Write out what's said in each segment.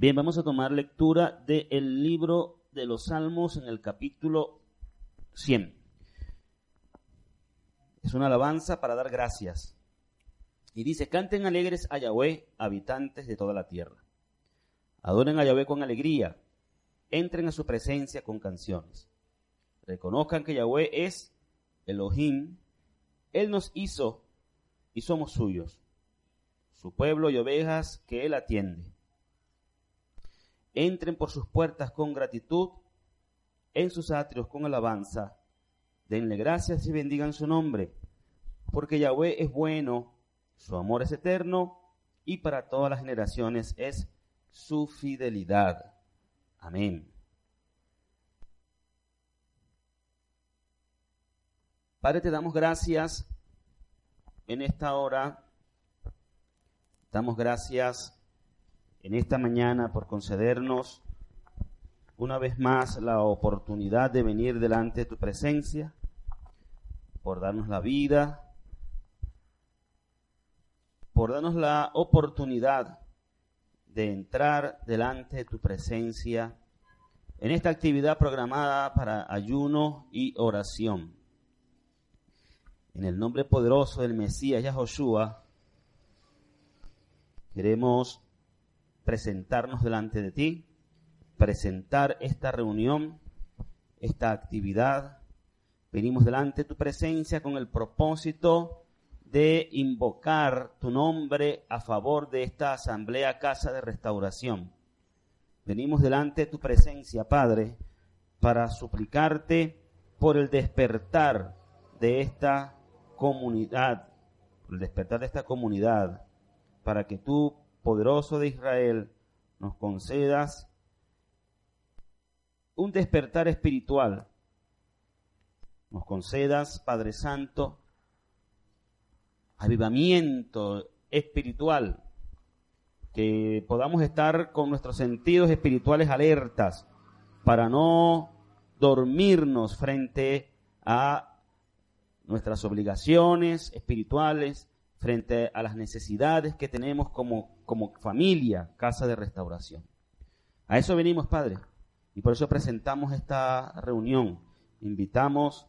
Bien, vamos a tomar lectura del libro de los Salmos en el capítulo 100. Es una alabanza para dar gracias. Y dice, canten alegres a Yahweh, habitantes de toda la tierra. Adoren a Yahweh con alegría. Entren a su presencia con canciones. Reconozcan que Yahweh es Elohim. Él nos hizo y somos suyos. Su pueblo y ovejas que Él atiende entren por sus puertas con gratitud, en sus atrios con alabanza, denle gracias y bendigan su nombre, porque Yahweh es bueno, su amor es eterno, y para todas las generaciones es su fidelidad. Amén. Padre, te damos gracias en esta hora. Damos gracias en esta mañana por concedernos una vez más la oportunidad de venir delante de tu presencia, por darnos la vida, por darnos la oportunidad de entrar delante de tu presencia en esta actividad programada para ayuno y oración. En el nombre poderoso del Mesías Yahoshua, queremos presentarnos delante de ti, presentar esta reunión, esta actividad. Venimos delante de tu presencia con el propósito de invocar tu nombre a favor de esta asamblea casa de restauración. Venimos delante de tu presencia, Padre, para suplicarte por el despertar de esta comunidad, el despertar de esta comunidad, para que tú poderoso de Israel, nos concedas un despertar espiritual. Nos concedas, Padre Santo, avivamiento espiritual, que podamos estar con nuestros sentidos espirituales alertas para no dormirnos frente a nuestras obligaciones espirituales, frente a las necesidades que tenemos como, como familia, casa de restauración. A eso venimos, Padre, y por eso presentamos esta reunión. Invitamos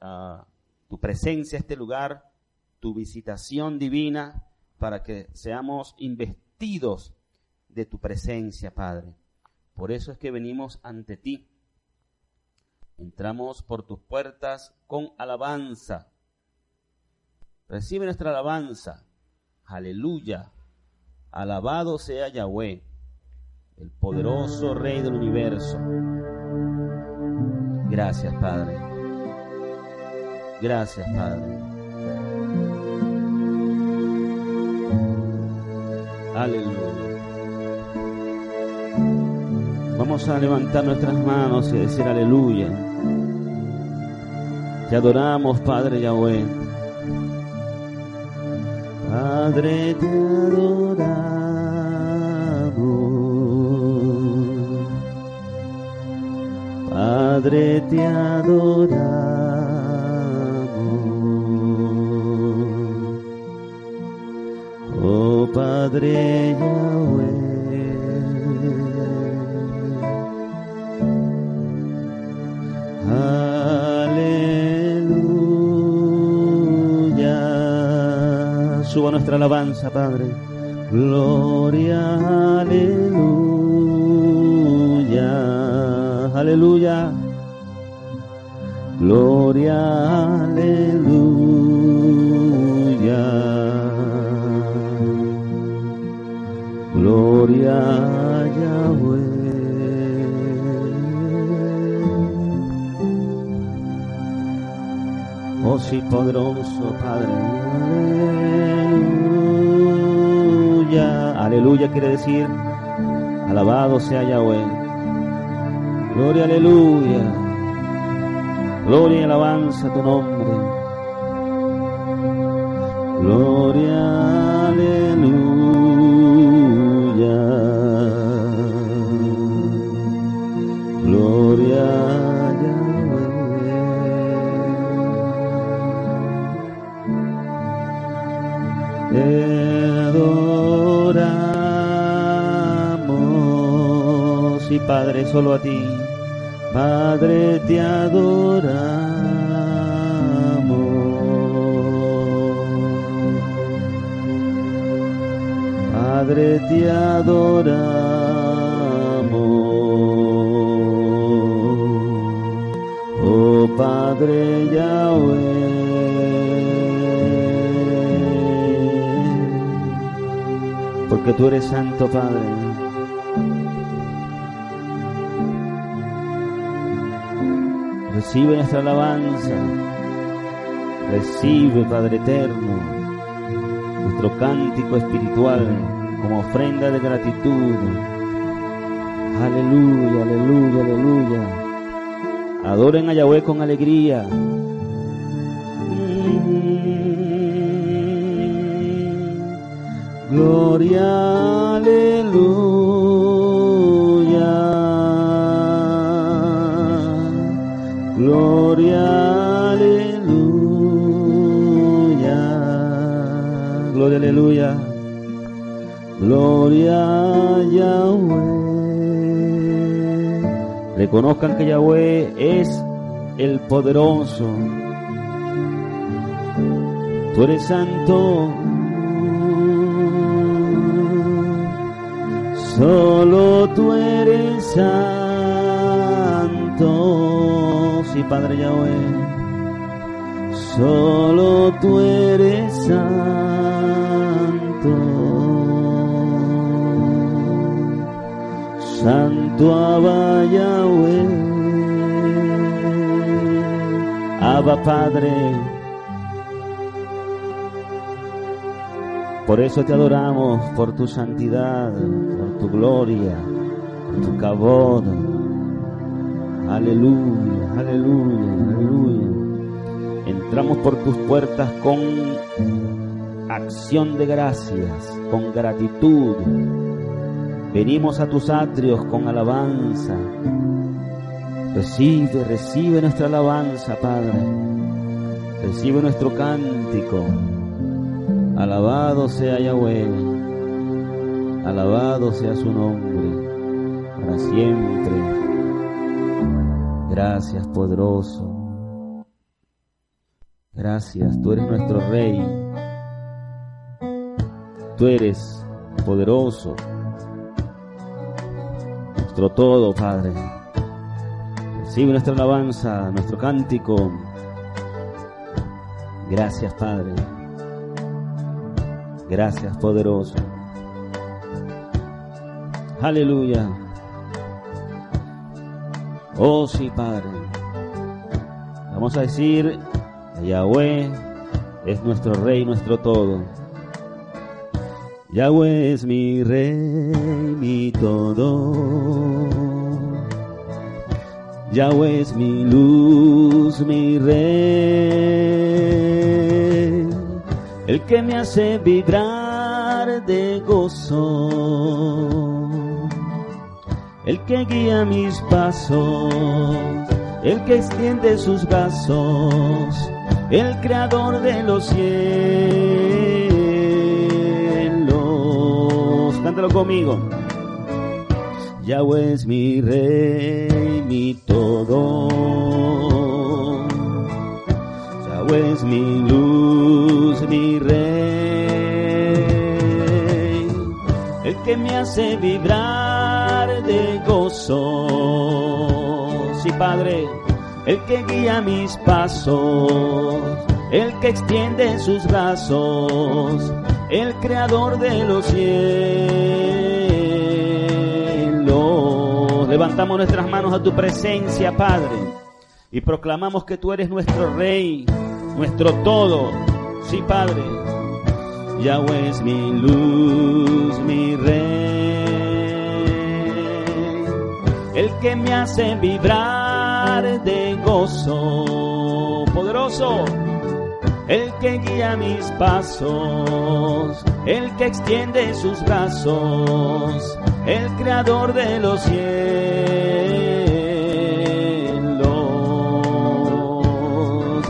a tu presencia a este lugar, tu visitación divina, para que seamos investidos de tu presencia, Padre. Por eso es que venimos ante ti. Entramos por tus puertas con alabanza Recibe nuestra alabanza. Aleluya. Alabado sea Yahweh, el poderoso Rey del universo. Gracias, Padre. Gracias, Padre. Aleluya. Vamos a levantar nuestras manos y decir aleluya. Te adoramos, Padre Yahweh. Padre, te adoramos. Padre, te adoramos. Oh Padre Yahweh. Suba nuestra alabanza, Padre. Gloria, aleluya, aleluya. Gloria, aleluya. Gloria Yahweh. Oh sí, poderoso Padre. Aleluya quiere decir Alabado sea Yahweh. Gloria, aleluya. Gloria y alabanza a tu nombre. Padre solo a ti. Padre te adoramos. Padre te adoramos. Oh Padre Yahweh. Porque tú eres santo Padre. Recibe nuestra alabanza. Recibe, Padre eterno, nuestro cántico espiritual como ofrenda de gratitud. Aleluya, aleluya, aleluya. Adoren a Yahweh con alegría. Gloria, aleluya. Reconozcan que Yahweh es el poderoso. Tú eres santo. Solo tú eres santo. Sí, Padre Yahweh. Solo tú eres santo. Santo Abba Yahweh. Abba Padre. Por eso te adoramos, por tu santidad, por tu gloria, por tu cabod. Aleluya, aleluya, aleluya. Entramos por tus puertas con acción de gracias, con gratitud. Venimos a tus atrios con alabanza. Recibe, recibe nuestra alabanza, Padre. Recibe nuestro cántico. Alabado sea Yahweh. Alabado sea su nombre. Para siempre. Gracias, poderoso. Gracias, tú eres nuestro Rey. Tú eres poderoso. Nuestro todo, Padre. Recibe nuestra alabanza, nuestro cántico. Gracias, Padre. Gracias, poderoso. Aleluya. Oh sí, Padre. Vamos a decir, Yahweh es nuestro rey, nuestro todo. Yahweh es mi rey, mi todo. Yahweh es mi luz, mi rey. El que me hace vibrar de gozo. El que guía mis pasos. El que extiende sus brazos. El creador de los cielos. Cántalo conmigo. Yahweh es mi rey, mi todo. Yahweh es mi luz, mi rey. El que me hace vibrar de gozo. Sí, Padre. El que guía mis pasos. El que extiende sus brazos. El creador de los cielos. Levantamos nuestras manos a tu presencia, Padre. Y proclamamos que tú eres nuestro Rey, nuestro todo. Sí, Padre. Yahweh es mi luz, mi Rey. que me hace vibrar de gozo. Poderoso, el que guía mis pasos, el que extiende sus brazos, el creador de los cielos.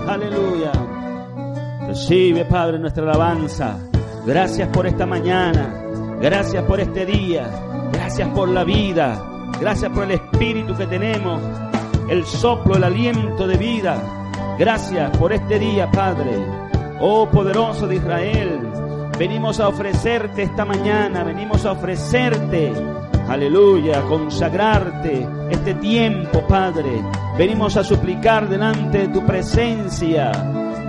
Aleluya. Recibe, Padre, nuestra alabanza. Gracias por esta mañana. Gracias por este día. Gracias por la vida. Gracias por el espíritu que tenemos. El soplo, el aliento de vida. Gracias por este día, Padre. Oh poderoso de Israel. Venimos a ofrecerte esta mañana. Venimos a ofrecerte. Aleluya, a consagrarte este tiempo, Padre. Venimos a suplicar delante de tu presencia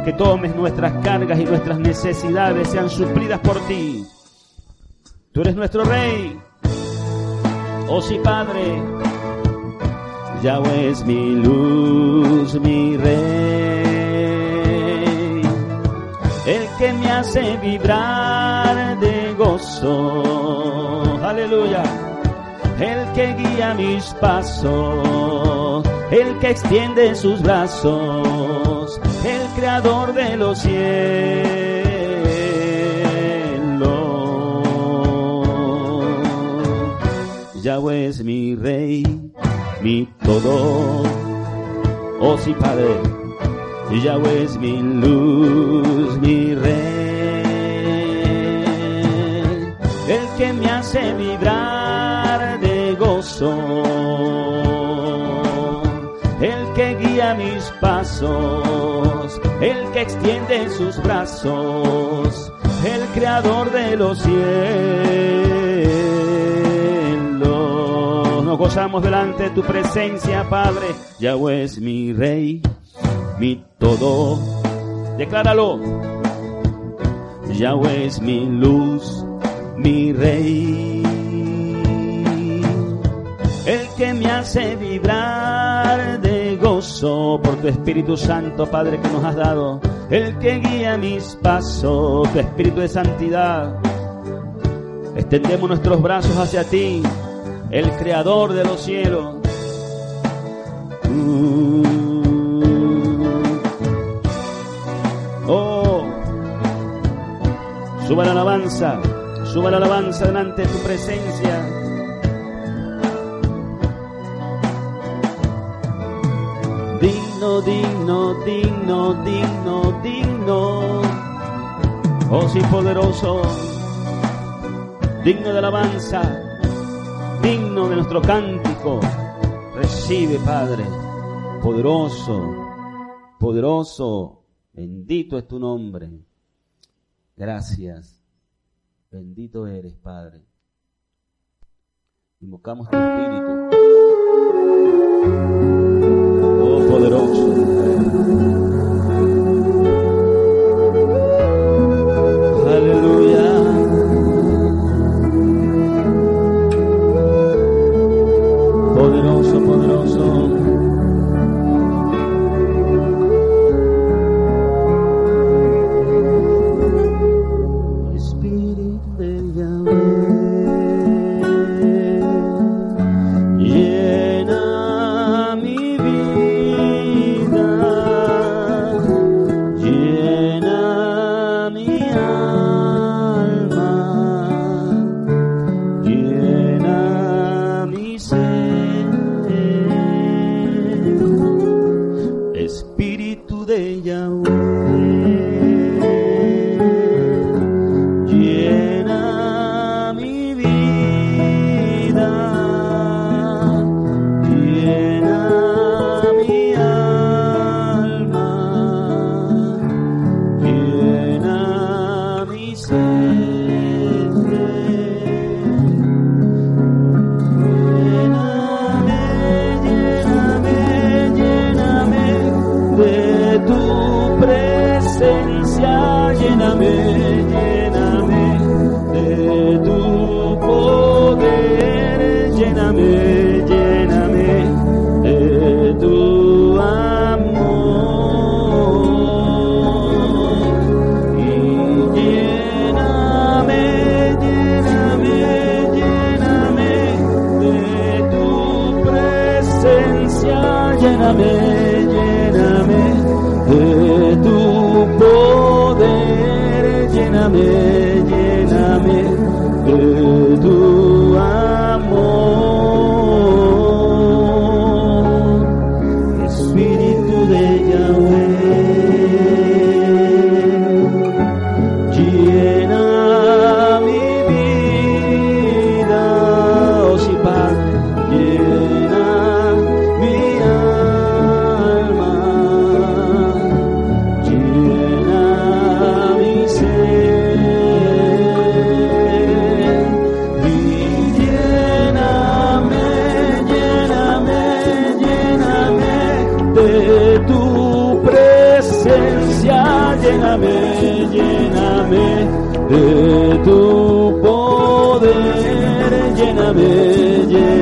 que tomes nuestras cargas y nuestras necesidades sean suplidas por ti. Tú eres nuestro Rey. Oh sí, Padre. Yahweh es mi luz, mi Rey. Que me hace vibrar de gozo. Aleluya. El que guía mis pasos. El que extiende sus brazos. El creador de los cielos Yahweh es mi rey, mi todo. Oh sí, Padre, Yahweh es mi luz, mi rey. El que me hace vibrar de gozo. El que guía mis pasos, el que extiende sus brazos, el creador de los cielos nos gozamos delante de tu presencia, Padre. Yahweh es mi rey, mi todo. Decláralo. Yahweh es mi luz, mi rey. El que me hace vibrar de gozo por tu Espíritu Santo, Padre, que nos has dado. El que guía mis pasos, tu Espíritu de santidad. Extendemos nuestros brazos hacia ti el creador de los cielos. Mm. Suba la alabanza, suba la alabanza delante de tu presencia. Digno, digno, digno, digno, digno. Oh, sí, poderoso, digno de alabanza digno de nuestro cántico. Recibe, Padre, poderoso, poderoso, bendito es tu nombre. Gracias, bendito eres, Padre. Invocamos tu Espíritu. Lléname, lléname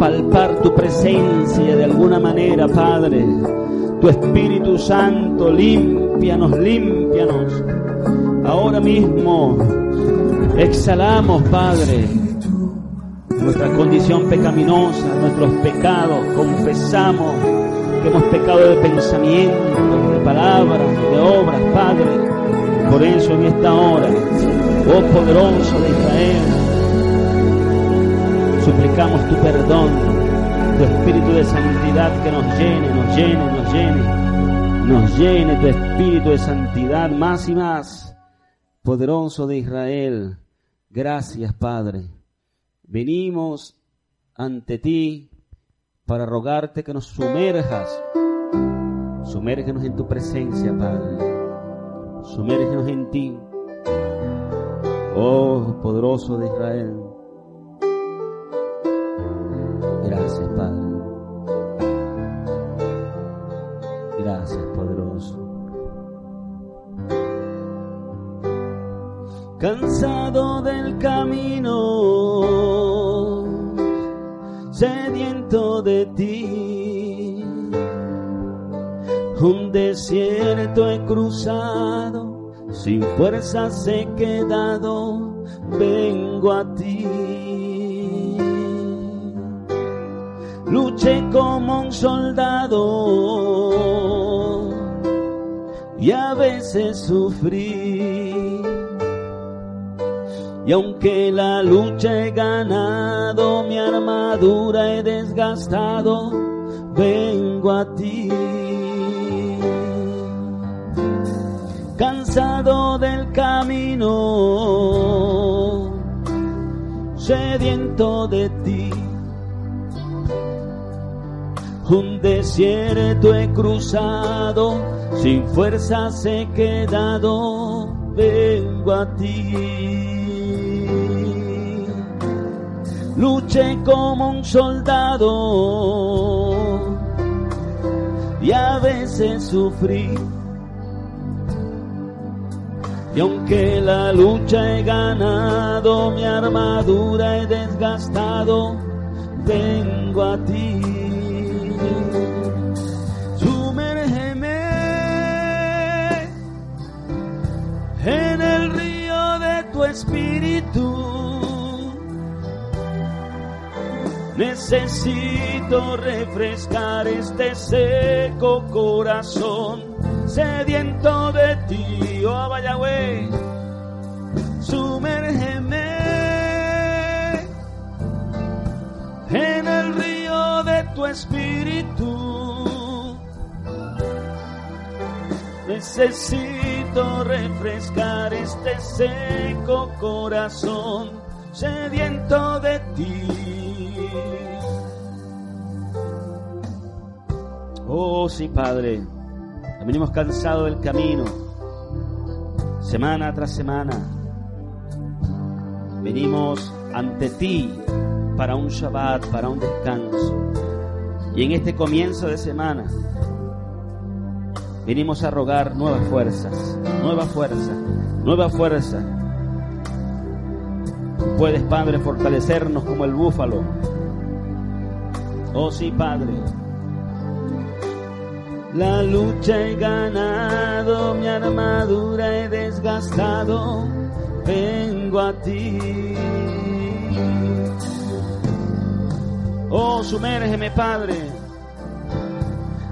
palpar tu presencia de alguna manera, Padre. Tu Espíritu Santo, límpianos, límpianos. Ahora mismo exhalamos, Padre, nuestra condición pecaminosa, nuestros pecados. Confesamos que hemos pecado de pensamiento, de palabras, de obras, Padre. Por eso en esta hora, oh poderoso de Israel, suplicamos tu perdón, tu espíritu de santidad que nos llene, nos llene, nos llene, nos llene tu espíritu de santidad más y más. Poderoso de Israel, gracias Padre. Venimos ante ti para rogarte que nos sumerjas. Sumérgenos en tu presencia, Padre. Sumérgenos en ti. Oh, poderoso de Israel. Gracias, poderoso. Cansado del camino, sediento de ti. Un desierto he cruzado, sin fuerzas he quedado, vengo a ti. Luché como un soldado y a veces sufrí. Y aunque la lucha he ganado, mi armadura he desgastado, vengo a ti. Cansado del camino, sediento de ti. Un desierto he cruzado, sin fuerzas he quedado, vengo a ti. Luché como un soldado y a veces sufrí. Y aunque la lucha he ganado, mi armadura he desgastado, vengo a ti. Tu espíritu. Necesito refrescar este seco corazón, sediento de ti, oh Yahweh. Sumérgeme en el río de tu espíritu. Necesito refrescar este seco corazón, sediento de ti. Oh, sí, Padre. Venimos cansados del camino, semana tras semana. Venimos ante ti para un Shabbat, para un descanso. Y en este comienzo de semana venimos a rogar nuevas fuerzas, nueva fuerza, nueva fuerza. Puedes, Padre, fortalecernos como el búfalo. Oh sí, Padre. La lucha he ganado, mi armadura he desgastado, vengo a ti. Oh, sumérgeme, Padre,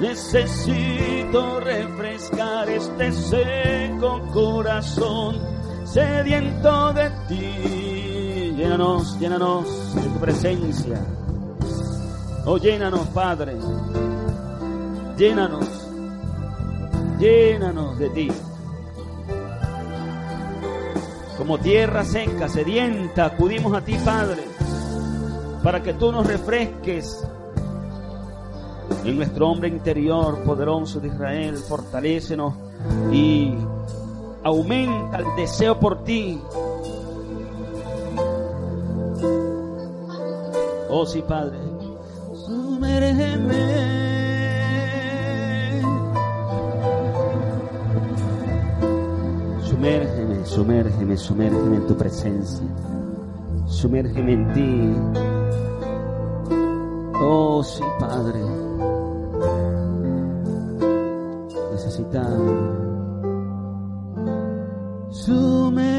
Necesito refrescar este seco corazón sediento de ti. Llénanos, llénanos de tu presencia. Oh, llénanos, Padre. Llénanos. Llénanos de ti como tierra seca, sedienta, acudimos a ti, Padre, para que tú nos refresques en nuestro hombre interior, poderoso de Israel, fortalécenos y aumenta el deseo por ti. Oh sí, Padre, sumérgeme Sumérgeme, sumérgeme, sumérgeme en tu presencia. Sumérgeme en ti. Oh, sí, Padre. Necesitamos. Sumérgeme.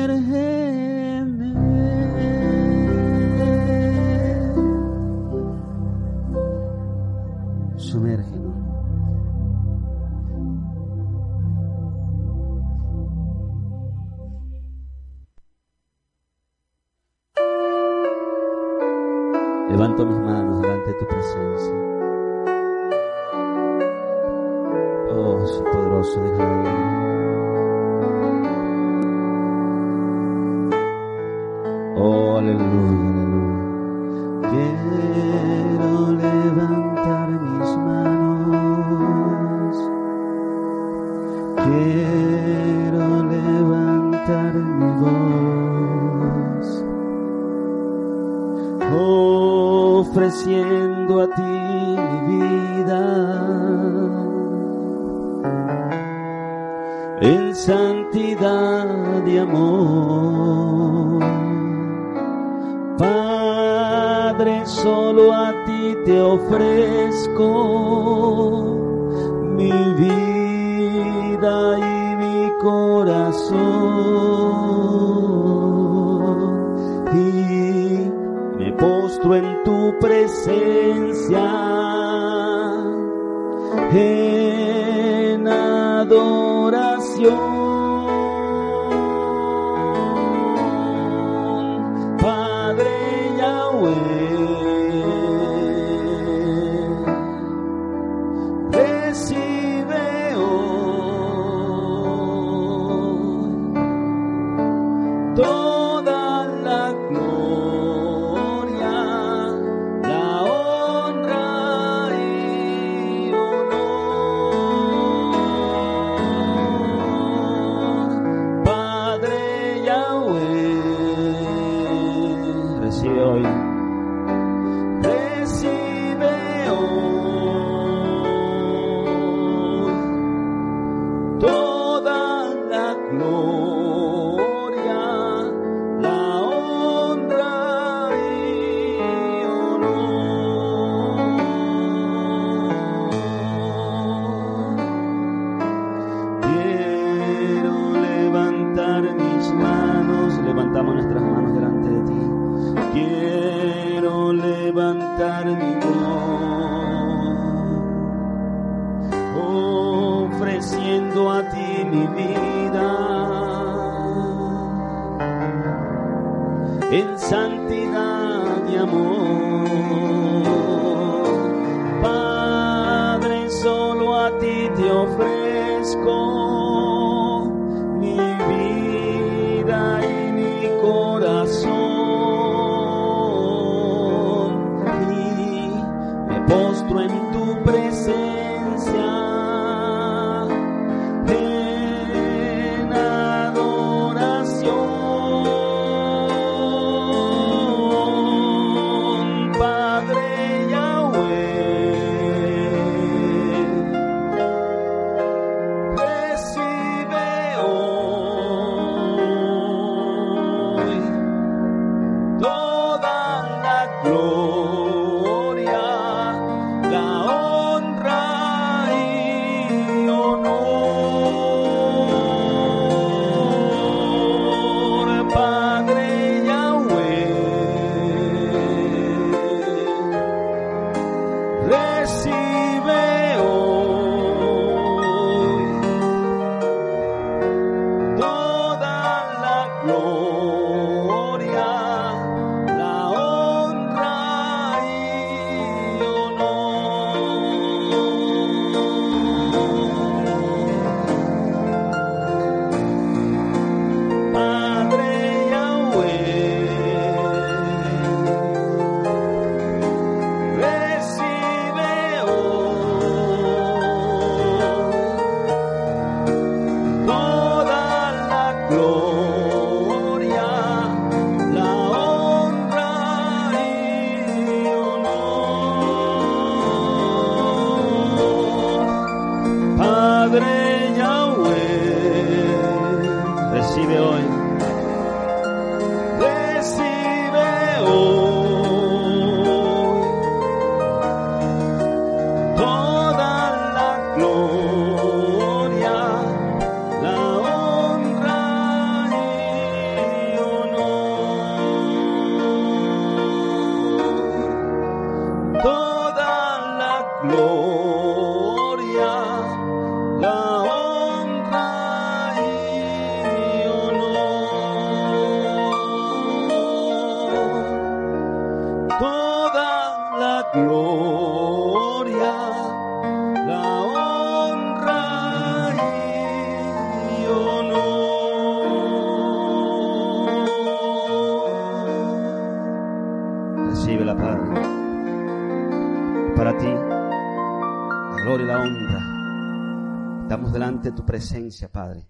Presencia, Padre.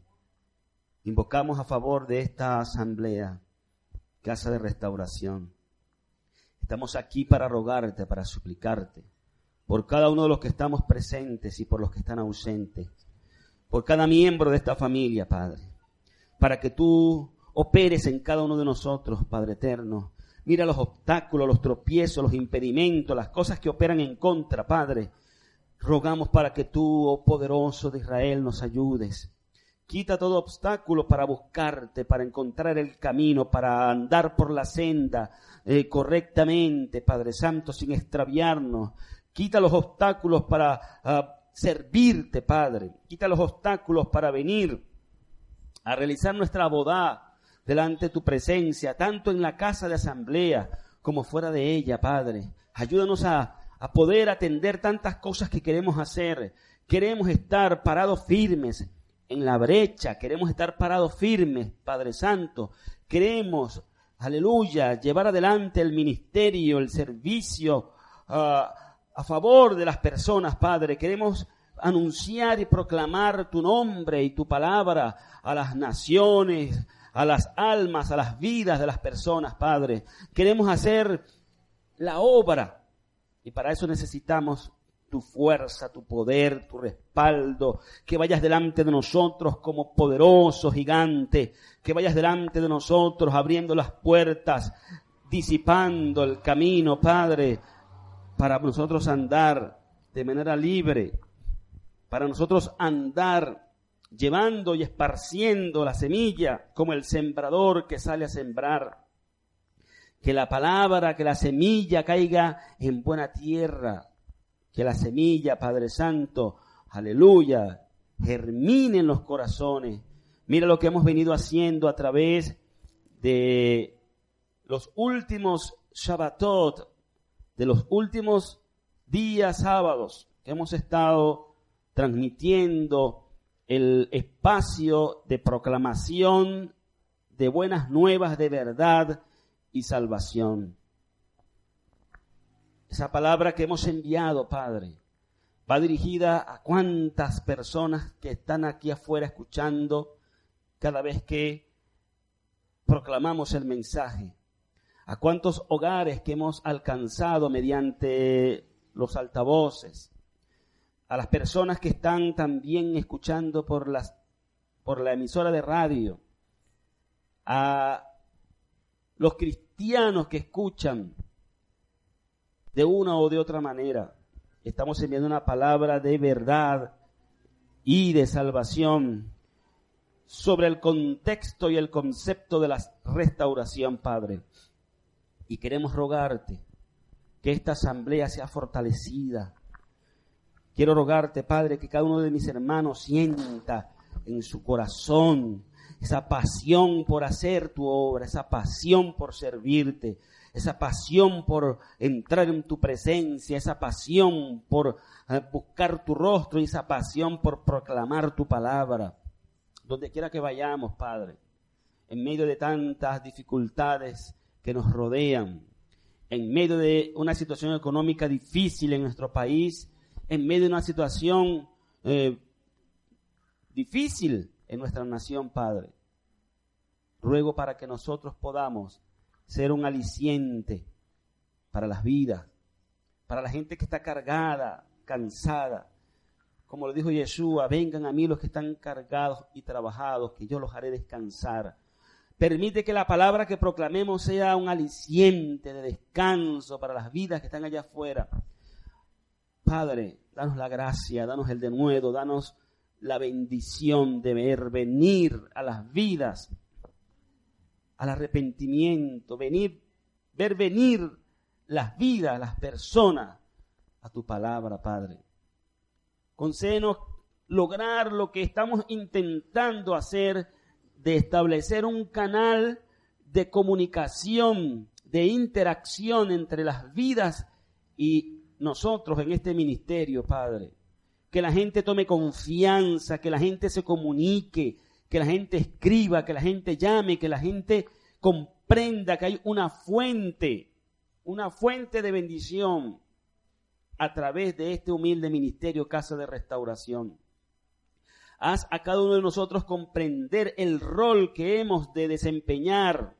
Invocamos a favor de esta asamblea, casa de restauración. Estamos aquí para rogarte, para suplicarte, por cada uno de los que estamos presentes y por los que están ausentes, por cada miembro de esta familia, Padre, para que tú operes en cada uno de nosotros, Padre eterno. Mira los obstáculos, los tropiezos, los impedimentos, las cosas que operan en contra, Padre Rogamos para que tú, oh poderoso de Israel, nos ayudes. Quita todo obstáculo para buscarte, para encontrar el camino, para andar por la senda eh, correctamente, Padre Santo, sin extraviarnos. Quita los obstáculos para ah, servirte, Padre. Quita los obstáculos para venir a realizar nuestra boda delante de tu presencia, tanto en la casa de asamblea como fuera de ella, Padre. Ayúdanos a a poder atender tantas cosas que queremos hacer. Queremos estar parados firmes en la brecha, queremos estar parados firmes, Padre Santo. Queremos, aleluya, llevar adelante el ministerio, el servicio ah, a favor de las personas, Padre. Queremos anunciar y proclamar tu nombre y tu palabra a las naciones, a las almas, a las vidas de las personas, Padre. Queremos hacer la obra y para eso necesitamos tu fuerza, tu poder, tu respaldo, que vayas delante de nosotros como poderoso gigante, que vayas delante de nosotros abriendo las puertas, disipando el camino, Padre, para nosotros andar de manera libre, para nosotros andar llevando y esparciendo la semilla como el sembrador que sale a sembrar que la palabra, que la semilla caiga en buena tierra, que la semilla, Padre Santo, aleluya, germine en los corazones. Mira lo que hemos venido haciendo a través de los últimos Shabbatot, de los últimos días sábados que hemos estado transmitiendo el espacio de proclamación de buenas nuevas de verdad salvación. Esa palabra que hemos enviado, Padre, va dirigida a cuántas personas que están aquí afuera escuchando cada vez que proclamamos el mensaje, a cuántos hogares que hemos alcanzado mediante los altavoces, a las personas que están también escuchando por, las, por la emisora de radio, a los cristianos que escuchan de una o de otra manera. Estamos enviando una palabra de verdad y de salvación sobre el contexto y el concepto de la restauración, Padre. Y queremos rogarte que esta asamblea sea fortalecida. Quiero rogarte, Padre, que cada uno de mis hermanos sienta en su corazón esa pasión por hacer tu obra, esa pasión por servirte, esa pasión por entrar en tu presencia, esa pasión por eh, buscar tu rostro y esa pasión por proclamar tu palabra. Donde quiera que vayamos, Padre, en medio de tantas dificultades que nos rodean, en medio de una situación económica difícil en nuestro país, en medio de una situación eh, difícil en nuestra nación, Padre. Ruego para que nosotros podamos ser un aliciente para las vidas, para la gente que está cargada, cansada. Como lo dijo Yeshua, vengan a mí los que están cargados y trabajados, que yo los haré descansar. Permite que la palabra que proclamemos sea un aliciente de descanso para las vidas que están allá afuera. Padre, danos la gracia, danos el denuedo, danos la bendición de ver venir a las vidas al arrepentimiento, venir, ver venir las vidas, las personas a tu palabra, Padre. Concédenos lograr lo que estamos intentando hacer de establecer un canal de comunicación, de interacción entre las vidas y nosotros en este ministerio, Padre. Que la gente tome confianza, que la gente se comunique, que la gente escriba, que la gente llame, que la gente comprenda que hay una fuente, una fuente de bendición a través de este humilde ministerio Casa de Restauración. Haz a cada uno de nosotros comprender el rol que hemos de desempeñar,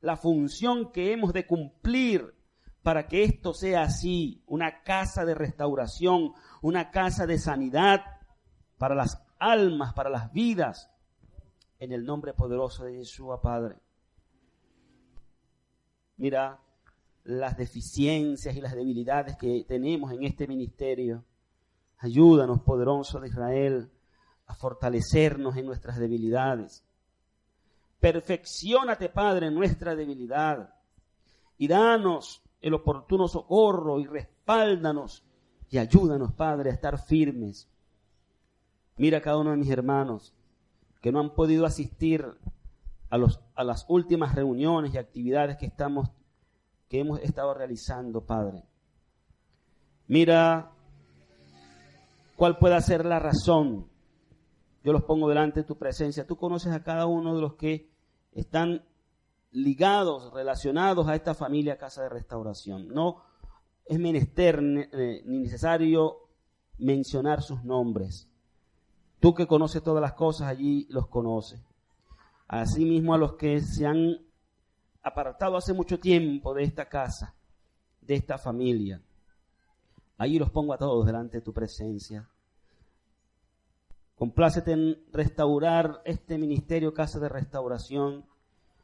la función que hemos de cumplir para que esto sea así, una casa de restauración, una casa de sanidad para las almas, para las vidas, en el nombre poderoso de Yeshua Padre. Mira las deficiencias y las debilidades que tenemos en este ministerio. Ayúdanos, poderoso de Israel, a fortalecernos en nuestras debilidades. Perfeccionate, Padre, en nuestra debilidad y danos el oportuno socorro y respáldanos y ayúdanos, Padre, a estar firmes. Mira a cada uno de mis hermanos que no han podido asistir a, los, a las últimas reuniones y actividades que estamos que hemos estado realizando, Padre. Mira cuál puede ser la razón. Yo los pongo delante de tu presencia. Tú conoces a cada uno de los que están ligados, relacionados a esta familia Casa de Restauración. No es menester eh, ni necesario mencionar sus nombres. Tú que conoces todas las cosas allí los conoces. Asimismo a los que se han apartado hace mucho tiempo de esta casa, de esta familia. Allí los pongo a todos delante de tu presencia. Complácete en restaurar este ministerio Casa de Restauración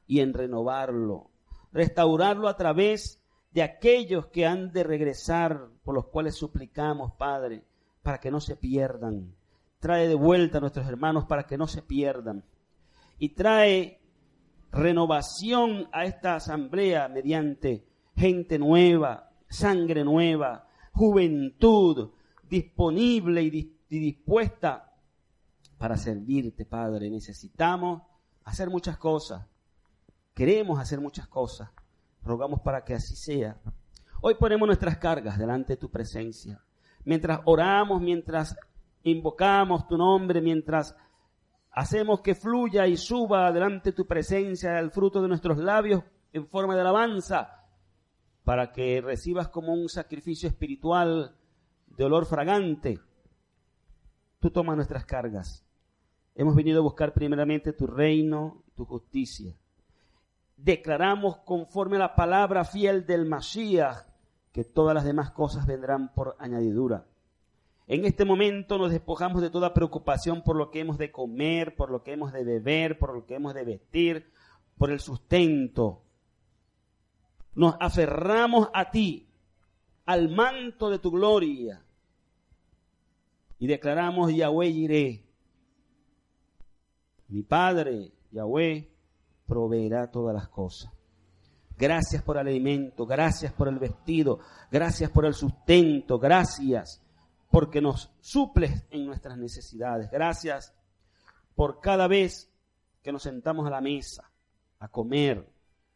y en renovarlo. Restaurarlo a través de aquellos que han de regresar, por los cuales suplicamos, Padre, para que no se pierdan. Trae de vuelta a nuestros hermanos para que no se pierdan. Y trae renovación a esta asamblea mediante gente nueva, sangre nueva, juventud disponible y, dispuesta para servirte, Padre. Necesitamos hacer muchas cosas. Queremos hacer muchas cosas. Rogamos para que así sea. Hoy ponemos nuestras cargas delante de tu presencia. Mientras oramos, mientras invocamos tu nombre, mientras hacemos que fluya y suba delante de tu presencia el fruto de nuestros labios en forma de alabanza, para que recibas como un sacrificio espiritual de olor fragante. Tú tomas nuestras cargas. Hemos venido a buscar primeramente tu reino, tu justicia. Declaramos conforme a la palabra fiel del Mashiach que todas las demás cosas vendrán por añadidura. En este momento nos despojamos de toda preocupación por lo que hemos de comer, por lo que hemos de beber, por lo que hemos de vestir, por el sustento. Nos aferramos a ti, al manto de tu gloria, y declaramos Yahweh iré. Mi Padre, Yahweh, proveerá todas las cosas. Gracias por el alimento, gracias por el vestido, gracias por el sustento, gracias porque nos suples en nuestras necesidades. Gracias por cada vez que nos sentamos a la mesa a comer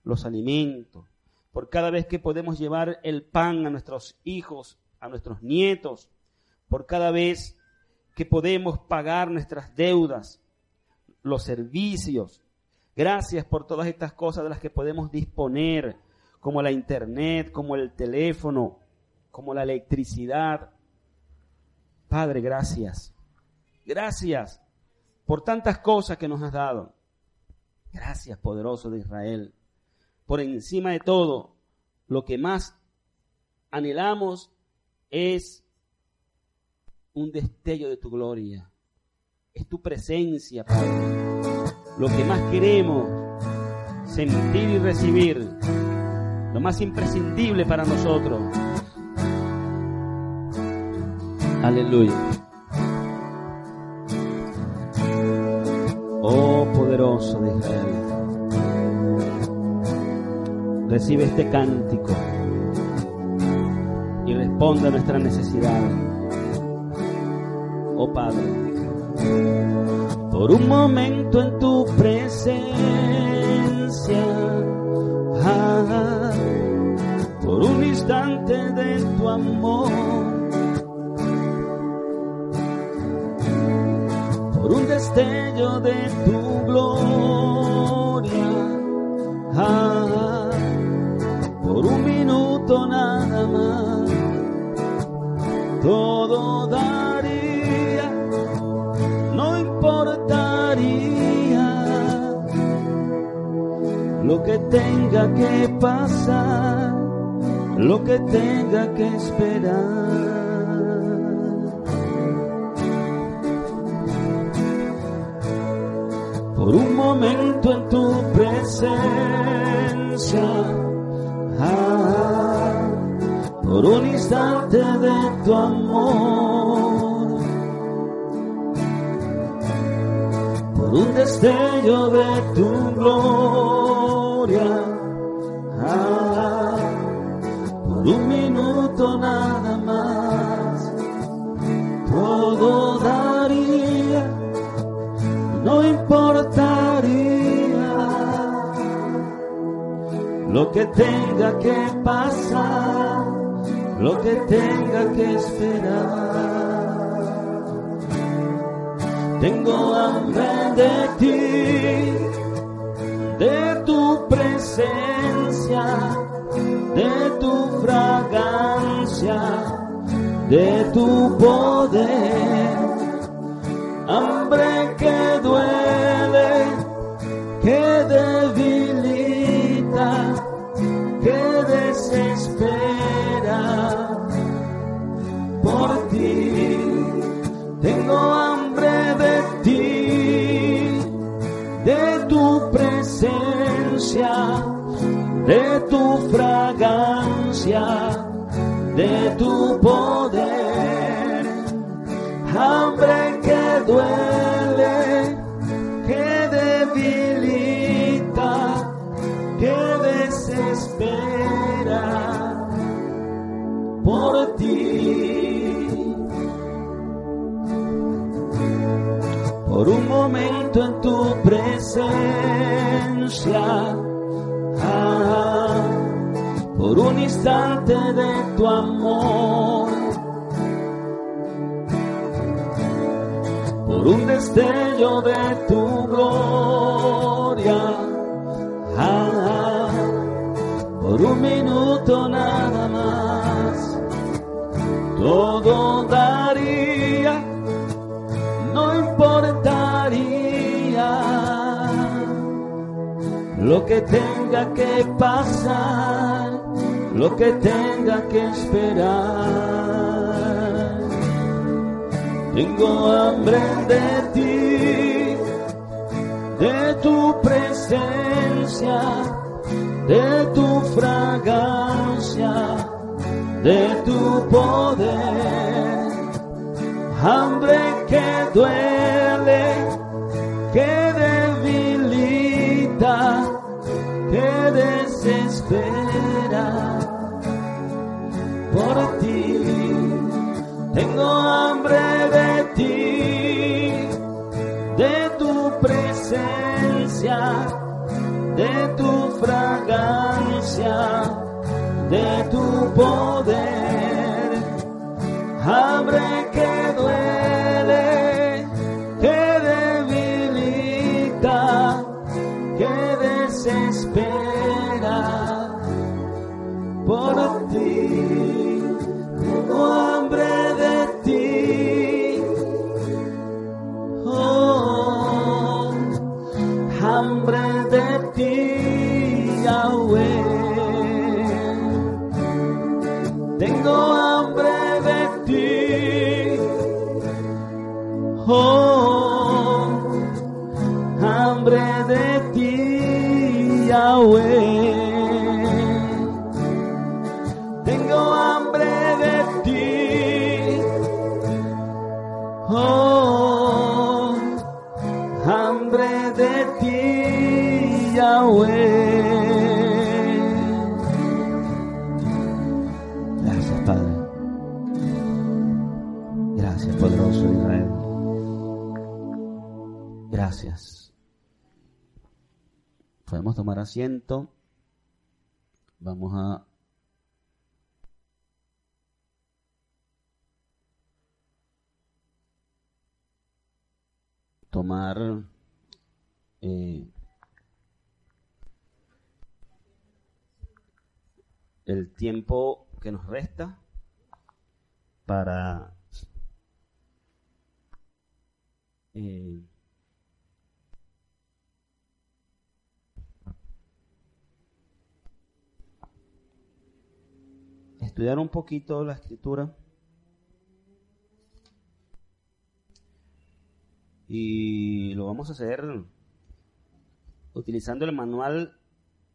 los alimentos, por cada vez que podemos llevar el pan a nuestros hijos, a nuestros nietos, por cada vez que podemos pagar nuestras deudas, los servicios. Gracias por todas estas cosas de las que podemos disponer, como la internet, como el teléfono, como la electricidad, Padre, gracias. Gracias por tantas cosas que nos has dado. Gracias, poderoso de Israel. Por encima de todo, lo que más anhelamos es un destello de tu gloria. Es tu presencia, Padre. Lo que más queremos sentir y recibir. Lo más imprescindible para nosotros Aleluya. Oh poderoso de Israel, recibe este cántico y responde a nuestra necesidad. Oh Padre, por un momento en tu presencia, ah, por un instante de tu amor. Destello de tu gloria. Ah, por un minuto nada más, tenga que pasar, lo que tenga que esperar. por un momento en tu presencia, ah, por un instante de tu amor, por un destello de tu gloria, ah, por un minuto nada más, todo daría, no importa lo que tenga que pasar, lo que tenga que esperar. Tengo hambre de ti, de de tu fragancia, de tu poder. Fragancia, de tu poder. Hambre que duele, que debilita, que desespera por ti. por un momento en tu presencia, por un instante de tu amor, por un destello de tu gloria, por un minuto nada más, todo daría no importaría. Lo que tenga que pasar, lo que tenga que esperar. Tengo hambre de ti, de tu presencia, de tu fragancia, de tu poder hambre que duele, que debilita, que desespera Tengo hambre de ti, de tu presencia, de tu fragancia, de tu poder. Hambre que duele, que debilita, que desespera por Yahweh. Tomar asiento. Vamos a tomar eh, el tiempo que nos resta para eh, estudiar un poquito la escritura y lo vamos a hacer utilizando el manual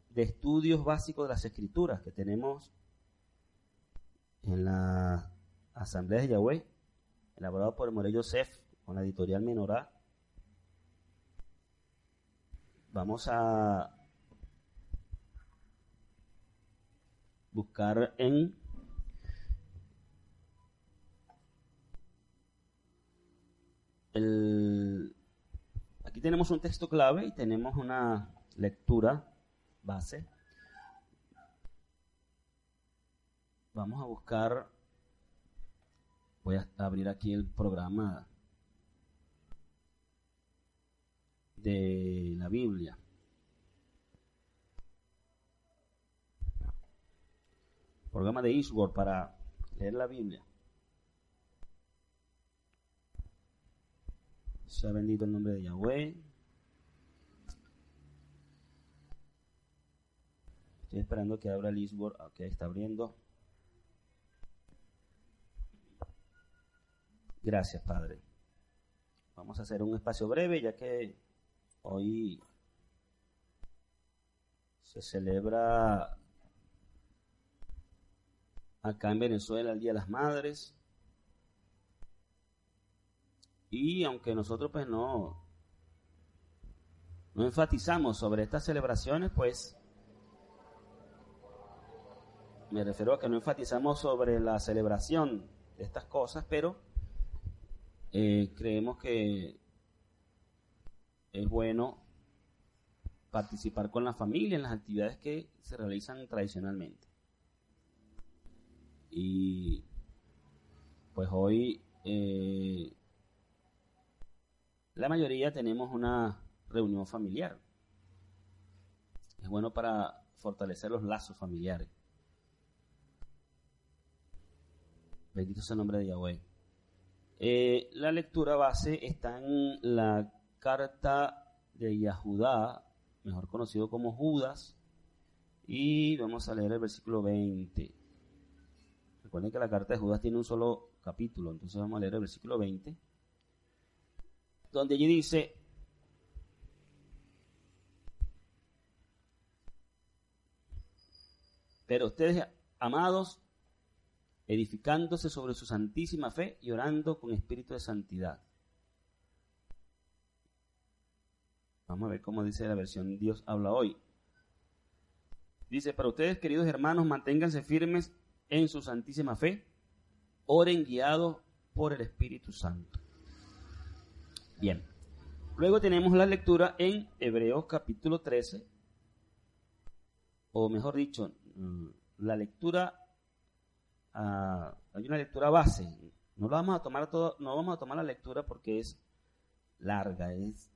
de estudios básicos de las escrituras que tenemos en la Asamblea de Yahweh, elaborado por el Morey Yosef con la editorial Menorá. Vamos a buscar en el aquí tenemos un texto clave y tenemos una lectura base. Vamos a buscar, voy a abrir aquí el programa de la Biblia. Programa de Eastward para leer la Biblia. Sea bendito el nombre de Yahweh. Estoy esperando que abra el Eastward. Ok, está abriendo. Gracias, Padre. Vamos a hacer un espacio breve ya que hoy se celebra acá en Venezuela el Día de las Madres. Y aunque nosotros pues no, no enfatizamos sobre estas celebraciones, pues me refiero a que no enfatizamos sobre la celebración de estas cosas, pero eh, creemos que es bueno participar con la familia en las actividades que se realizan tradicionalmente. Y pues hoy eh, la mayoría tenemos una reunión familiar. Es bueno para fortalecer los lazos familiares. Bendito sea el nombre de Yahweh. Eh, la lectura base está en la carta de Yahudá, mejor conocido como Judas, y vamos a leer el versículo 20. Recuerden que la carta de Judas tiene un solo capítulo, entonces vamos a leer el versículo 20, donde allí dice, pero ustedes, amados, edificándose sobre su santísima fe y orando con espíritu de santidad. Vamos a ver cómo dice la versión Dios habla hoy. Dice, para ustedes, queridos hermanos, manténganse firmes en su santísima fe, oren guiados por el Espíritu Santo. Bien. Luego tenemos la lectura en Hebreos capítulo 13, o mejor dicho, mm, la lectura hay una lectura base. No vamos a tomar todo, no vamos a tomar la lectura porque es larga, es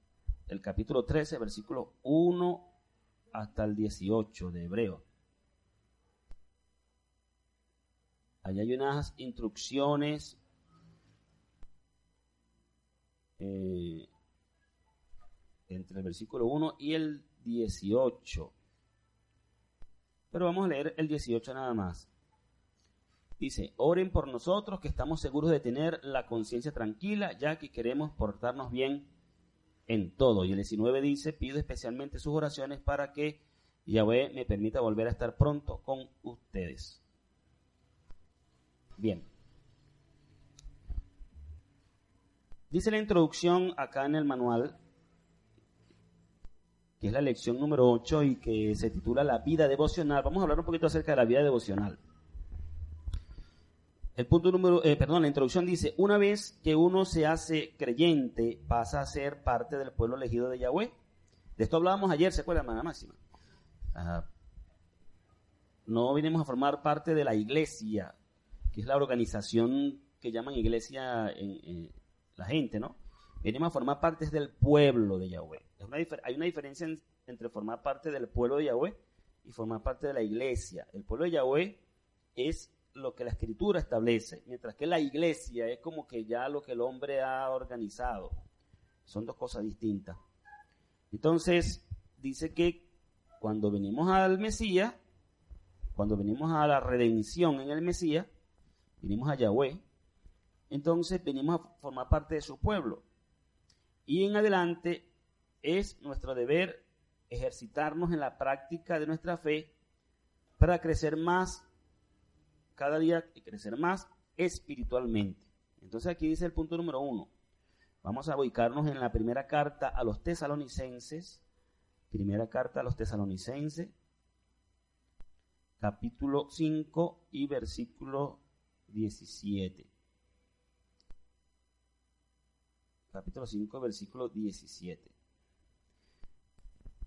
el capítulo 13, versículo 1 hasta el 18 de Hebreo. Allá hay unas instrucciones eh, entre el versículo 1 y el 18. Pero vamos a leer el 18 nada más. Dice, oren por nosotros que estamos seguros de tener la conciencia tranquila, ya que queremos portarnos bien en todo. Y el 19 dice, pido especialmente sus oraciones para que Yahweh me permita volver a estar pronto con ustedes. Bien. Dice la introducción acá en el manual, que es la lección número 8 y que se titula La vida devocional. Vamos a hablar un poquito acerca de la vida devocional. El punto número, eh, perdón, la introducción dice, una vez que uno se hace creyente, pasa a ser parte del pueblo elegido de Yahweh. De esto hablábamos ayer, ¿se acuerda, hermana Máxima? no vinimos a formar parte de la iglesia, que es la organización que llaman iglesia en, la gente, ¿no? Venimos a formar parte del pueblo de Yahweh. hay una diferencia entre formar parte del pueblo de Yahweh y formar parte de la iglesia. El pueblo de Yahweh es lo que la escritura establece, mientras que la iglesia es como que ya lo que el hombre ha organizado. Son dos cosas distintas. Entonces, dice que cuando venimos al Mesías, cuando venimos a la redención en el Mesías, venimos a Yahweh, entonces venimos a formar parte de su pueblo. Y en adelante es nuestro deber ejercitarnos en la práctica de nuestra fe para crecer más cada día y crecer más espiritualmente. Entonces aquí dice el punto número uno. Vamos a ubicarnos en la primera carta a los tesalonicenses. Primera carta a los tesalonicenses. Capítulo 5 y versículo 17. Capítulo 5, versículo 17.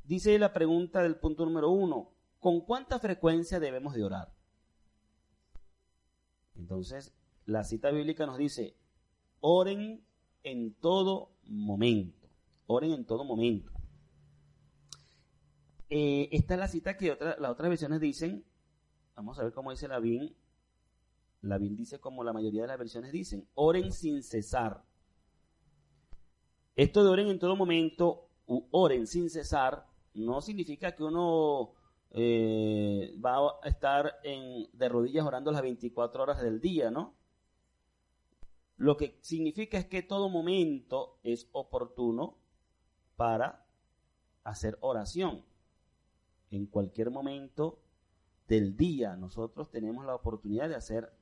Dice la pregunta del punto número uno. ¿Con cuánta frecuencia debemos de orar? Entonces, la cita bíblica nos dice, oren en todo momento, oren en todo momento. Eh, esta es la cita que las otras versiones dicen, vamos a ver cómo dice la BIN, la BIN dice como la mayoría de las versiones dicen, oren sin cesar. Esto de oren en todo momento, u oren sin cesar, no significa que uno eh, va a estar en, de rodillas orando las 24 horas del día, ¿no? Lo que significa es que todo momento es oportuno para hacer oración. En cualquier momento del día nosotros tenemos la oportunidad de hacer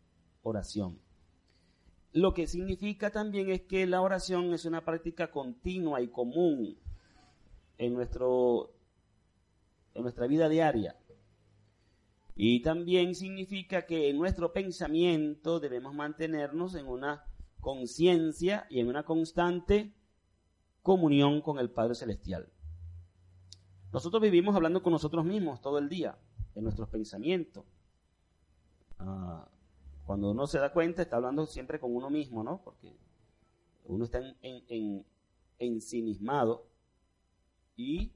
oración. Lo que significa también es que la oración es una práctica continua y común en nuestro en nuestra vida diaria. Y también significa que en nuestro pensamiento debemos mantenernos en una conciencia y en una constante comunión con el Padre Celestial. Nosotros vivimos hablando con nosotros mismos todo el día, en nuestros pensamientos. Ah, cuando uno se da cuenta, está hablando siempre con uno mismo, ¿no? Porque uno está en, en, ensimismado y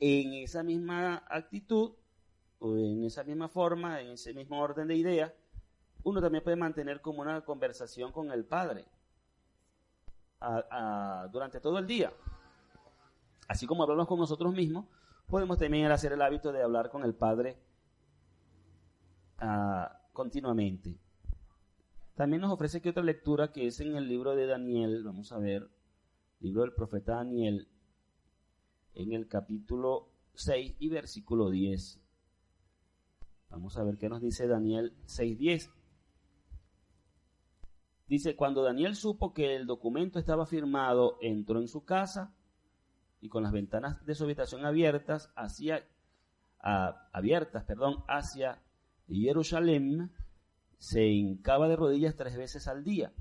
en esa misma actitud o en esa misma forma, en ese mismo orden de ideas, uno también puede mantener como una conversación con el Padre durante todo el día. Así como hablamos con nosotros mismos, podemos también hacer el hábito de hablar con el Padre ah, continuamente. También nos ofrece aquí otra lectura que es en el libro de Daniel, vamos a ver, libro del profeta Daniel, en el capítulo 6 y versículo 10. Vamos a ver qué nos dice Daniel 6.10. Dice, cuando Daniel supo que el documento estaba firmado, entró en su casa y con las ventanas de su habitación abiertas hacia, abiertas perdón, hacia Jerusalén, se hincaba de rodillas tres veces al día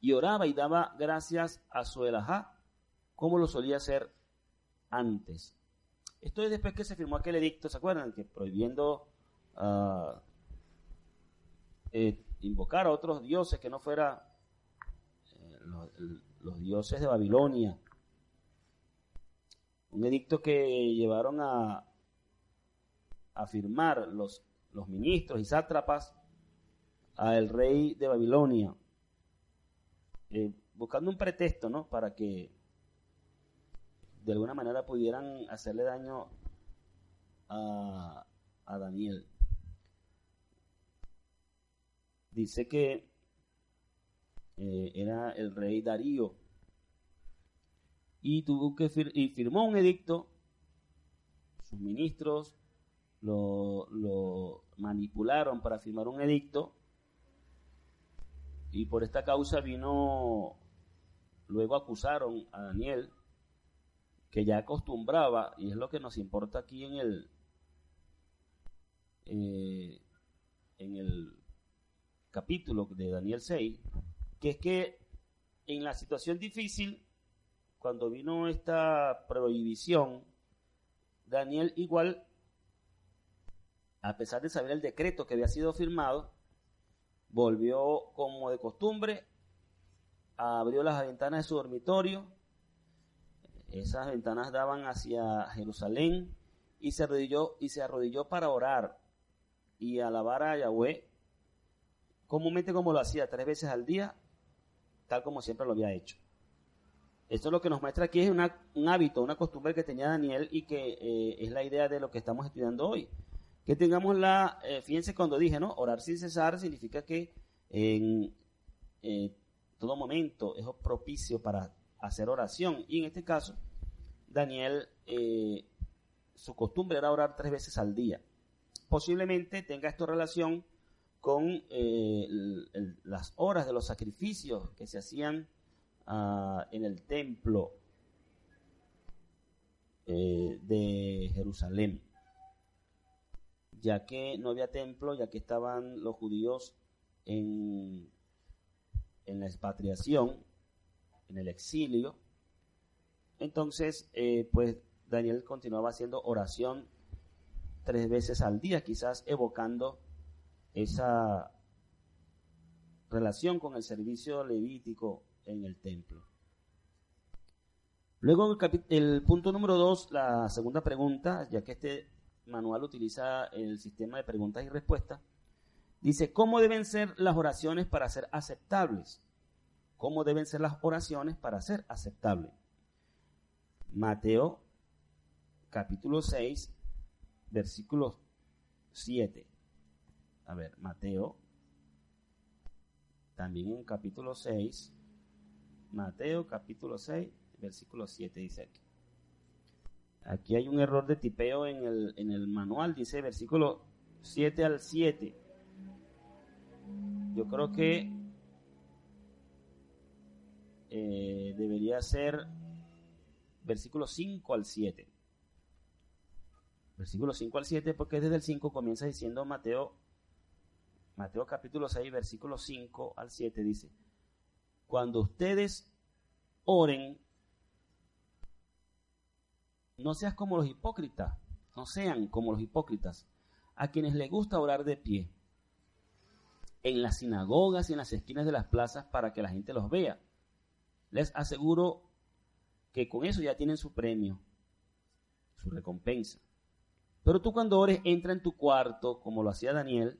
y oraba y daba gracias a su Elajá, como lo solía hacer antes. Esto es después que se firmó aquel edicto, ¿se acuerdan? Que prohibiendo uh, invocar a otros dioses que no fuera eh, los, dioses de Babilonia. Un edicto que llevaron a, a firmar los, los ministros y sátrapas al rey de Babilonia, eh, buscando un pretexto, ¿no? Para que de alguna manera pudieran hacerle daño a, a Daniel dice que eh, era el rey Darío y tuvo que y firmó un edicto sus ministros lo, manipularon para firmar un edicto y por esta causa vino luego acusaron a Daniel que ya acostumbraba y es lo que nos importa aquí en el eh, en el capítulo de Daniel 6, que es que en la situación difícil, cuando vino esta prohibición, Daniel igual, a pesar de saber el decreto que había sido firmado, volvió como de costumbre, abrió las ventanas de su dormitorio, esas ventanas daban hacia Jerusalén y se arrodilló, y se arrodilló para orar y alabar a Yahweh comúnmente como lo hacía tres veces al día, tal como siempre lo había hecho. Esto lo que nos muestra aquí es un hábito, una costumbre que tenía Daniel y que eh, es la idea de lo que estamos estudiando hoy. Que tengamos la, eh, fíjense cuando dije, ¿no? Orar sin cesar significa que en eh, todo momento es propicio para hacer oración. Y en este caso, Daniel, su costumbre era orar tres veces al día. Posiblemente tenga esto relación con eh, las horas de los sacrificios que se hacían ah, en el templo eh, de Jerusalén, ya que no había templo, ya que estaban los judíos en, en la expatriación, en el exilio. Entonces, eh, pues Daniel continuaba haciendo oración tres veces al día, quizás evocando esa relación con el servicio levítico en el templo. Luego el, punto número dos, la segunda pregunta, ya que este manual utiliza el sistema de preguntas y respuestas, dice, ¿cómo deben ser las oraciones para ser aceptables? ¿Cómo deben ser las oraciones para ser aceptables? Mateo capítulo 6, versículo 7 a ver, Mateo, también en capítulo 6, Mateo capítulo 6, versículo 7 dice aquí. Aquí hay un error de tipeo en el, en el manual, dice versículo 7 al 7. Yo creo que eh, debería ser versículo 5 al 7. Versículo 5 al 7 porque desde el 5 comienza diciendo Mateo Mateo capítulo 6, versículo 5 al 7 dice, cuando ustedes oren, no seas como los hipócritas, no sean como los hipócritas, a quienes les gusta orar de pie en las sinagogas y en las esquinas de las plazas para que la gente los vea. Les aseguro que con eso ya tienen su premio, su recompensa. Pero tú cuando ores, entra en tu cuarto, como lo hacía Daniel,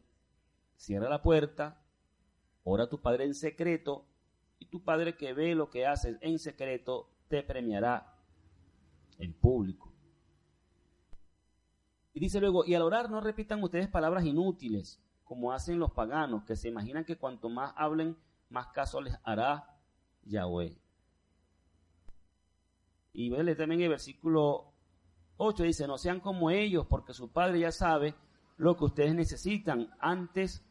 cierra la puerta, ora a tu Padre en secreto, y tu Padre que ve lo que haces en secreto, te premiará en público. Y dice luego, y al orar no repitan ustedes palabras inútiles, como hacen los paganos, que se imaginan que cuanto más hablen, más caso les hará Yahweh. Y vele también el versículo 8 dice, no sean como ellos, porque su Padre ya sabe lo que ustedes necesitan antes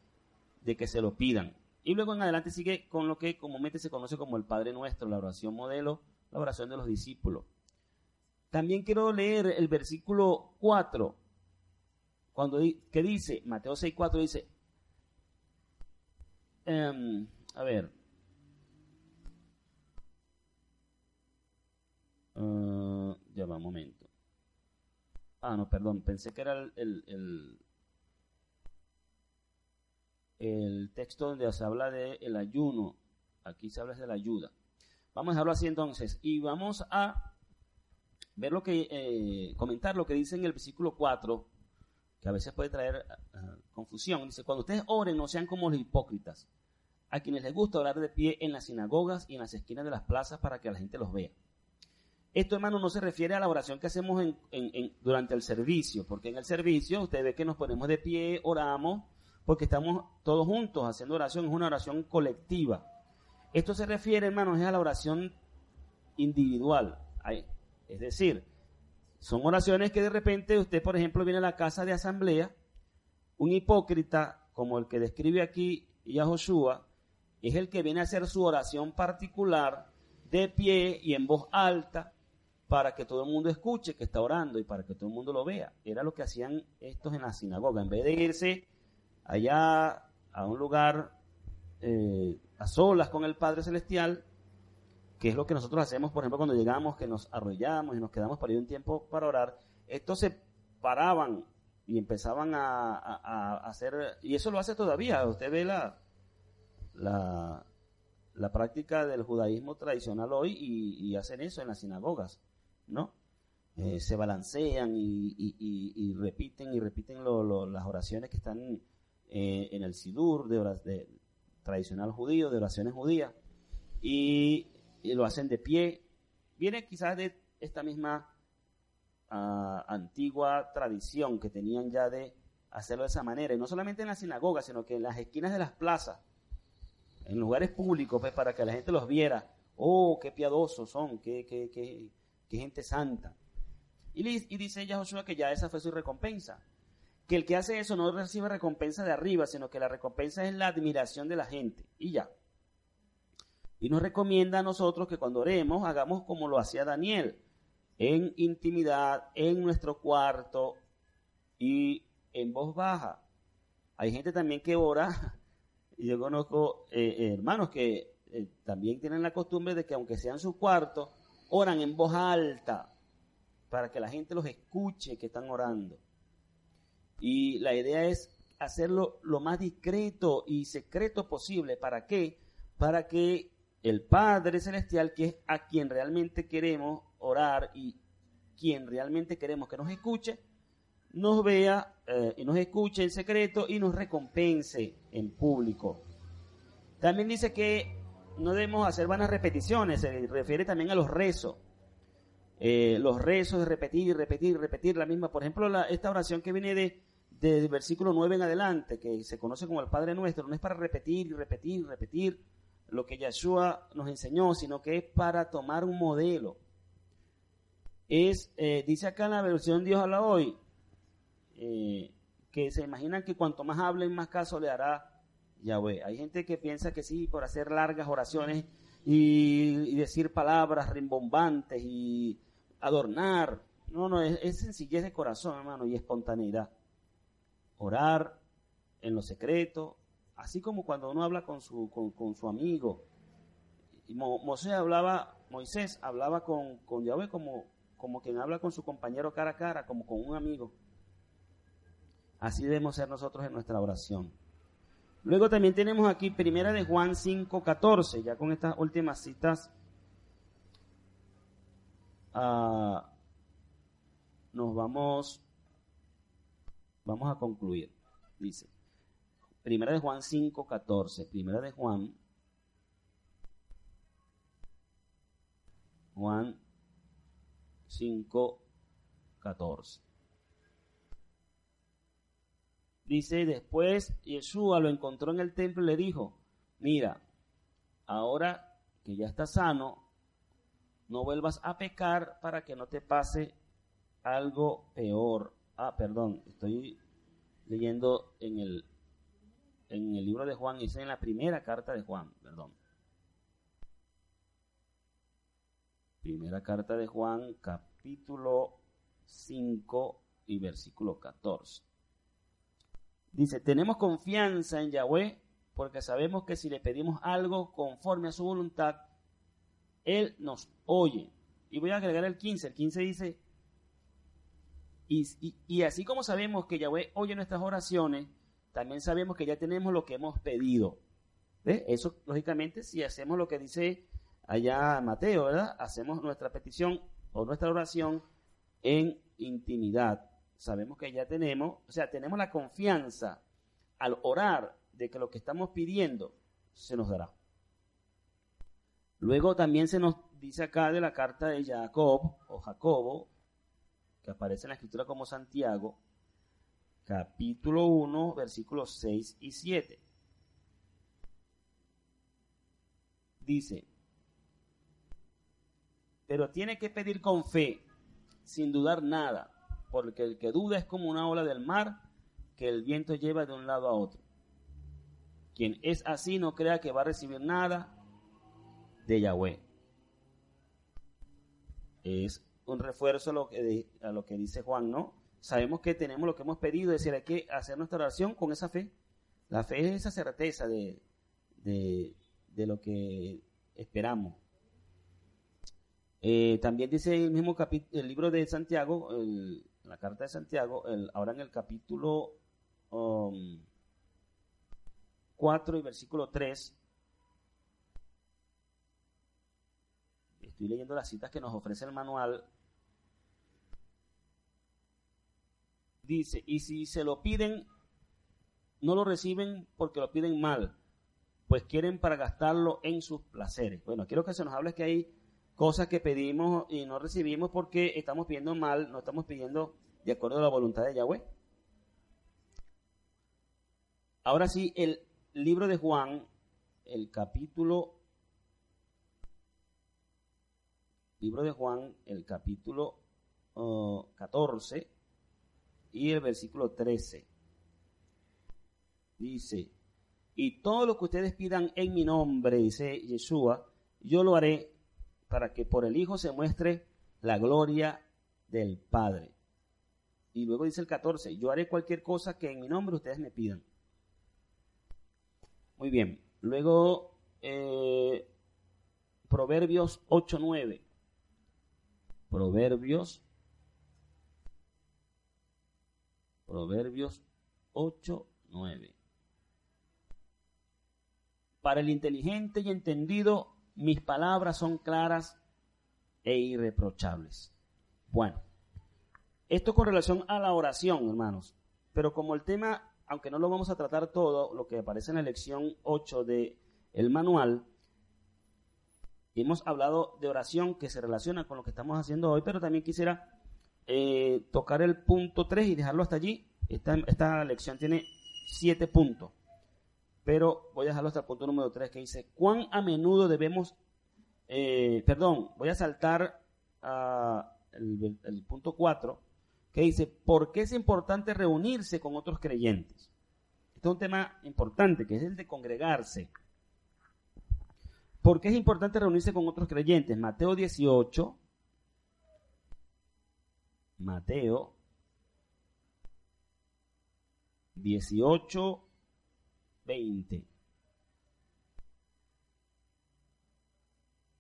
de que se lo pidan. Y luego en adelante sigue con lo que comúnmente se conoce como el Padre Nuestro, la oración modelo, la oración de los discípulos. También quiero leer el versículo 4, cuando que dice, Mateo 6, 4 dice, em, a ver, uh, ya va un momento. Ah, no, perdón, pensé que era el, el, texto donde se habla del el ayuno. Aquí se habla de la ayuda. Vamos a dejarlo así entonces. Y vamos a ver lo que, eh, comentar lo que dice en el versículo 4, que a veces puede traer ah, confusión. Dice, cuando ustedes oren, no sean como los hipócritas, a quienes les gusta orar de pie en las sinagogas y en las esquinas de las plazas para que la gente los vea. Esto, hermano, no se refiere a la oración que hacemos durante el servicio, porque en el servicio usted ve que nos ponemos de pie, oramos, porque estamos todos juntos haciendo oración, es una oración colectiva. Esto se refiere, hermanos, a la oración individual. Es decir, son oraciones que de repente usted, por ejemplo, viene a la casa de asamblea, un hipócrita como el que describe aquí Yahoshua, es el que viene a hacer su oración particular de pie y en voz alta para que todo el mundo escuche que está orando y para que todo el mundo lo vea. Era lo que hacían estos en la sinagoga. En vez de irse allá a un lugar eh, a solas con el Padre Celestial, que es lo que nosotros hacemos, por ejemplo, cuando llegamos, que nos arrollamos y nos quedamos para ir un tiempo para orar, estos se paraban y empezaban a, hacer, y eso lo hace todavía, usted ve la, la, práctica del judaísmo tradicional hoy y, hacen eso en las sinagogas, ¿no? Eh, se balancean y, repiten y repiten las oraciones que están eh, en el Sidur tradicional judío, de oraciones judías, y, lo hacen de pie. Viene quizás de esta misma ah, antigua tradición que tenían ya de hacerlo de esa manera, y no solamente en la sinagoga, sino que en las esquinas de las plazas, en lugares públicos, pues, para que la gente los viera. Oh, qué piadosos son, qué, qué, qué, gente santa. Y, y dice que ya esa fue su recompensa que el que hace eso no recibe recompensa de arriba, sino que la recompensa es la admiración de la gente. Y ya. Y nos recomienda a nosotros que cuando oremos hagamos como lo hacía Daniel, en intimidad, en nuestro cuarto y en voz baja. Hay gente también que ora, y yo conozco eh, eh, hermanos que eh, también tienen la costumbre de que aunque sea en su cuarto, oran en voz alta para que la gente los escuche que están orando. Y la idea es hacerlo lo más discreto y secreto posible. ¿Para qué? Para que el Padre Celestial, que es a quien realmente queremos orar y quien realmente queremos que nos escuche, nos vea eh, y nos escuche en secreto y nos recompense en público. También dice que no debemos hacer vanas repeticiones, se refiere también a los rezos. Eh, los rezos repetir y repetir y repetir la misma. Por ejemplo, esta oración que viene de del versículo 9 en adelante, que se conoce como el Padre Nuestro, no es para repetir y repetir y repetir lo que Yeshua nos enseñó, sino que es para tomar un modelo. Es, eh, dice acá en la versión Dios habla hoy, eh, que se imaginan que cuanto más hablen, más caso le hará Yahweh. Hay gente que piensa que sí, por hacer largas oraciones y, decir palabras rimbombantes y adornar. No, no, es, es sencillez de corazón, hermano, y espontaneidad orar en lo secreto, así como cuando uno habla con su, con, su amigo. Y hablaba, Moisés hablaba con, con Yahweh como, como quien habla con su compañero cara a cara, como con un amigo. Así debemos ser nosotros en nuestra oración. Luego también tenemos aquí Primera de Juan 5:14, ya con estas últimas citas uh, nos vamos vamos a concluir. Dice, Primera de Juan 5:14, Primera de Juan Juan 5:14. Dice, después Yeshua lo encontró en el templo y le dijo, mira, ahora que ya estás sano, no vuelvas a pecar para que no te pase algo peor. Ah, perdón, estoy leyendo en el, en el libro de Juan, dice en la primera carta de Juan, perdón. Primera carta de Juan, capítulo 5 y versículo 14. Dice, tenemos confianza en Yahweh porque sabemos que si le pedimos algo conforme a su voluntad, Él nos oye. Y voy a agregar el 15. El 15 dice, y, así como sabemos que Yahweh oye nuestras oraciones, también sabemos que ya tenemos lo que hemos pedido. Eso, lógicamente, si hacemos lo que dice allá Mateo, ¿verdad? Hacemos nuestra petición o nuestra oración en intimidad sabemos que ya tenemos, o sea, tenemos la confianza al orar de que lo que estamos pidiendo se nos dará. Luego también se nos dice acá de la carta de Jacob o Jacobo, que aparece en la escritura como Santiago, capítulo 1, versículos 6 y 7. Dice, pero tiene que pedir con fe, sin dudar nada porque el que duda es como una ola del mar que el viento lleva de un lado a otro. Quien es así no crea que va a recibir nada de Yahweh. Es un refuerzo a lo que, a lo que dice Juan, ¿no? Sabemos que tenemos lo que hemos pedido, es decir, hay que hacer nuestra oración con esa fe. La fe es esa certeza de, de, lo que esperamos. Eh, también dice el mismo el libro de Santiago, el, la carta de Santiago, ahora en el capítulo 4 um, y versículo 3, estoy leyendo las citas que nos ofrece el manual, dice, y si se lo piden, no lo reciben porque lo piden mal, pues quieren para gastarlo en sus placeres. Bueno, quiero que se nos hable que hay cosas que pedimos y no recibimos porque estamos pidiendo mal, no estamos pidiendo de acuerdo a la voluntad de Yahweh. Ahora sí, el libro de Juan, el capítulo, libro de Juan, el capítulo 14 y el versículo 13. Dice, y todo lo que ustedes pidan en mi nombre, dice Yeshua, yo lo haré para que por el Hijo se muestre la gloria del Padre. Y luego dice el 14, yo haré cualquier cosa que en mi nombre ustedes me pidan. Muy bien. Luego, eh, Proverbios 8.9. Proverbios. Proverbios 8.9. Para el inteligente y entendido mis palabras son claras e irreprochables. Bueno, esto con relación a la oración, hermanos. Pero como el tema, aunque no lo vamos a tratar todo, lo que aparece en la lección 8 del el manual, hemos hablado de oración que se relaciona con lo que estamos haciendo hoy, pero también quisiera eh, tocar el punto 3 y dejarlo hasta allí. Esta, esta lección tiene siete puntos pero voy a dejarlo hasta el punto número 3 que dice, ¿cuán a menudo debemos, eh, perdón, voy a saltar a el, punto 4, que dice, ¿por qué es importante reunirse con otros creyentes? Este es un tema importante, que es el de congregarse. ¿Por qué es importante reunirse con otros creyentes? Mateo 18, Mateo 18, 20.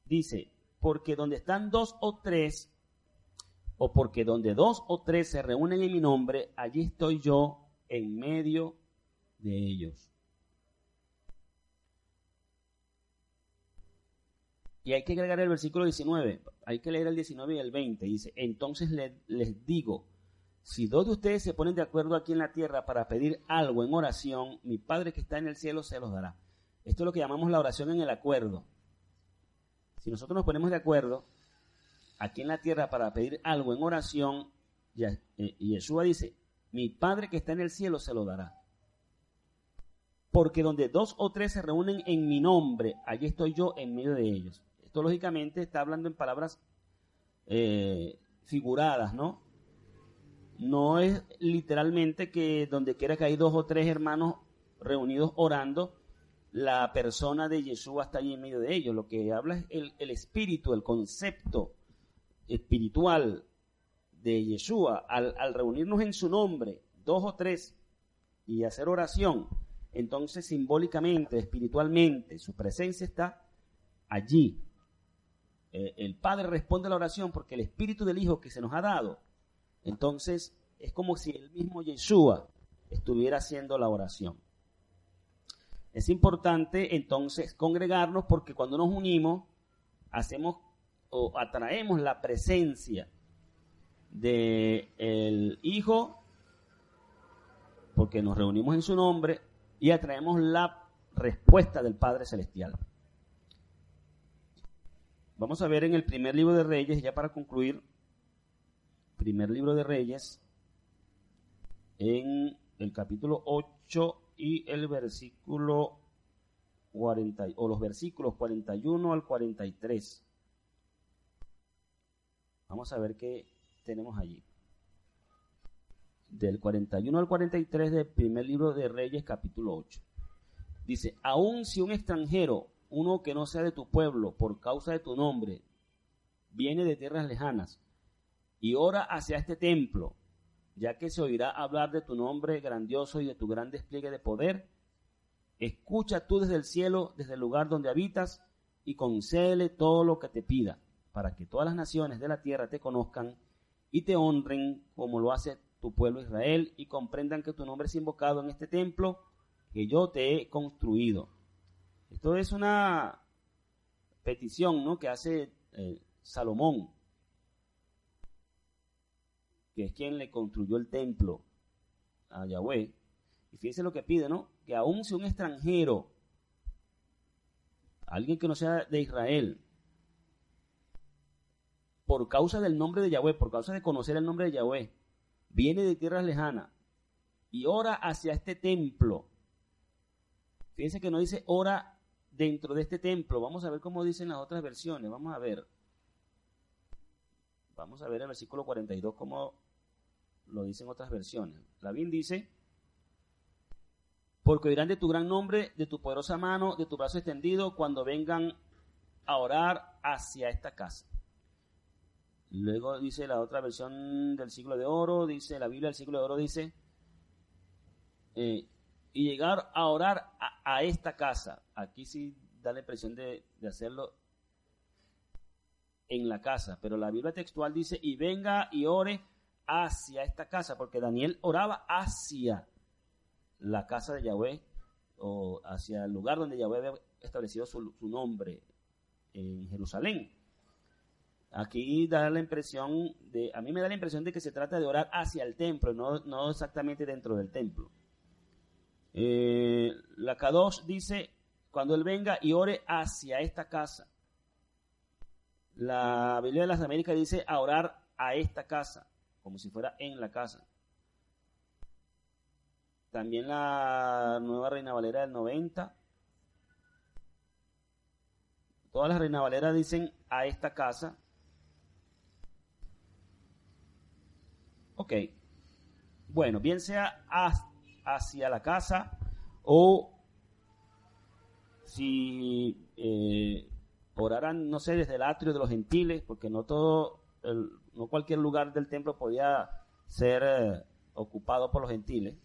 Dice, porque donde están dos o tres o porque donde dos o tres se reúnen en mi nombre, allí estoy yo en medio de ellos. Y hay que agregar el versículo 19, hay que leer el 19 y el 20. Dice, entonces les digo, si dos de ustedes se ponen de acuerdo aquí en la tierra para pedir algo en oración, mi Padre que está en el cielo se los dará. Esto es lo que llamamos la oración en el acuerdo. Si nosotros nos ponemos de acuerdo aquí en la tierra para pedir algo en oración, eh, Yeshua dice, mi Padre que está en el cielo se lo dará. Porque donde dos o tres se reúnen en mi nombre, allí estoy yo en medio de ellos. Lógicamente está hablando en palabras eh, figuradas, ¿no? No es literalmente que donde quiera que hay dos o tres hermanos reunidos orando, la persona de Yeshua está allí en medio de ellos. Lo que habla es el, espíritu, el concepto espiritual de Yeshua. Al reunirnos en su nombre, dos o tres, y hacer oración, entonces simbólicamente, espiritualmente, su presencia está allí. Eh, el Padre responde a la oración porque el Espíritu del Hijo que se nos ha dado, entonces es como si el mismo Yeshua estuviera haciendo la oración. Es importante entonces congregarnos porque cuando nos unimos hacemos o atraemos la presencia del el Hijo porque nos reunimos en su nombre y atraemos la respuesta del Padre Celestial. Vamos a ver en el primer libro de Reyes, ya para concluir, primer libro de Reyes, en el capítulo 8 y el versículo 40, o los versículos 41 al 43. Vamos a ver qué tenemos allí. Del 41 al 43 del primer libro de Reyes, capítulo 8. Dice, aun si un extranjero uno que no sea de tu pueblo por causa de tu nombre, viene de tierras lejanas y ora hacia este templo, ya que se oirá hablar de tu nombre grandioso y de tu gran despliegue de poder, escucha tú desde el cielo, desde el lugar donde habitas, y concédele todo lo que te pida, para que todas las naciones de la tierra te conozcan y te honren como lo hace tu pueblo Israel, y comprendan que tu nombre es invocado en este templo que yo te he construido. Esto es una petición ¿no? que hace eh, Salomón, que es quien le construyó el templo a Yahweh. Y fíjense lo que pide, ¿no? Que aun si un extranjero, alguien que no sea de Israel, por causa del nombre de Yahweh, por causa de conocer el nombre de Yahweh, viene de tierras lejanas y ora hacia este templo. Fíjense que no dice ora dentro de este templo. Vamos a ver cómo dicen las otras versiones. Vamos a ver. Vamos a ver el versículo 42 cómo lo dicen otras versiones. La Biblia dice, porque oirán de tu gran nombre, de tu poderosa mano, de tu brazo extendido, cuando vengan a orar hacia esta casa. Luego dice la otra versión del siglo de oro, dice la Biblia del siglo de oro, dice, eh, y llegar a orar a, esta casa. Aquí sí da la impresión de, hacerlo en la casa, pero la Biblia textual dice, y venga y ore hacia esta casa, porque Daniel oraba hacia la casa de Yahweh, o hacia el lugar donde Yahweh había establecido su, nombre en Jerusalén. Aquí da la impresión de, a mí me da la impresión de que se trata de orar hacia el templo, no, no exactamente dentro del templo. Eh, la K2 dice, cuando Él venga y ore hacia esta casa. La Biblia de las Américas dice a orar a esta casa, como si fuera en la casa. También la nueva Reina Valera del 90. Todas las Reina Valera dicen a esta casa. Ok. Bueno, bien sea hasta hacia la casa o si eh, oraran, no sé, desde el atrio de los gentiles, porque no todo, no cualquier lugar del templo podía ser eh, ocupado por los gentiles.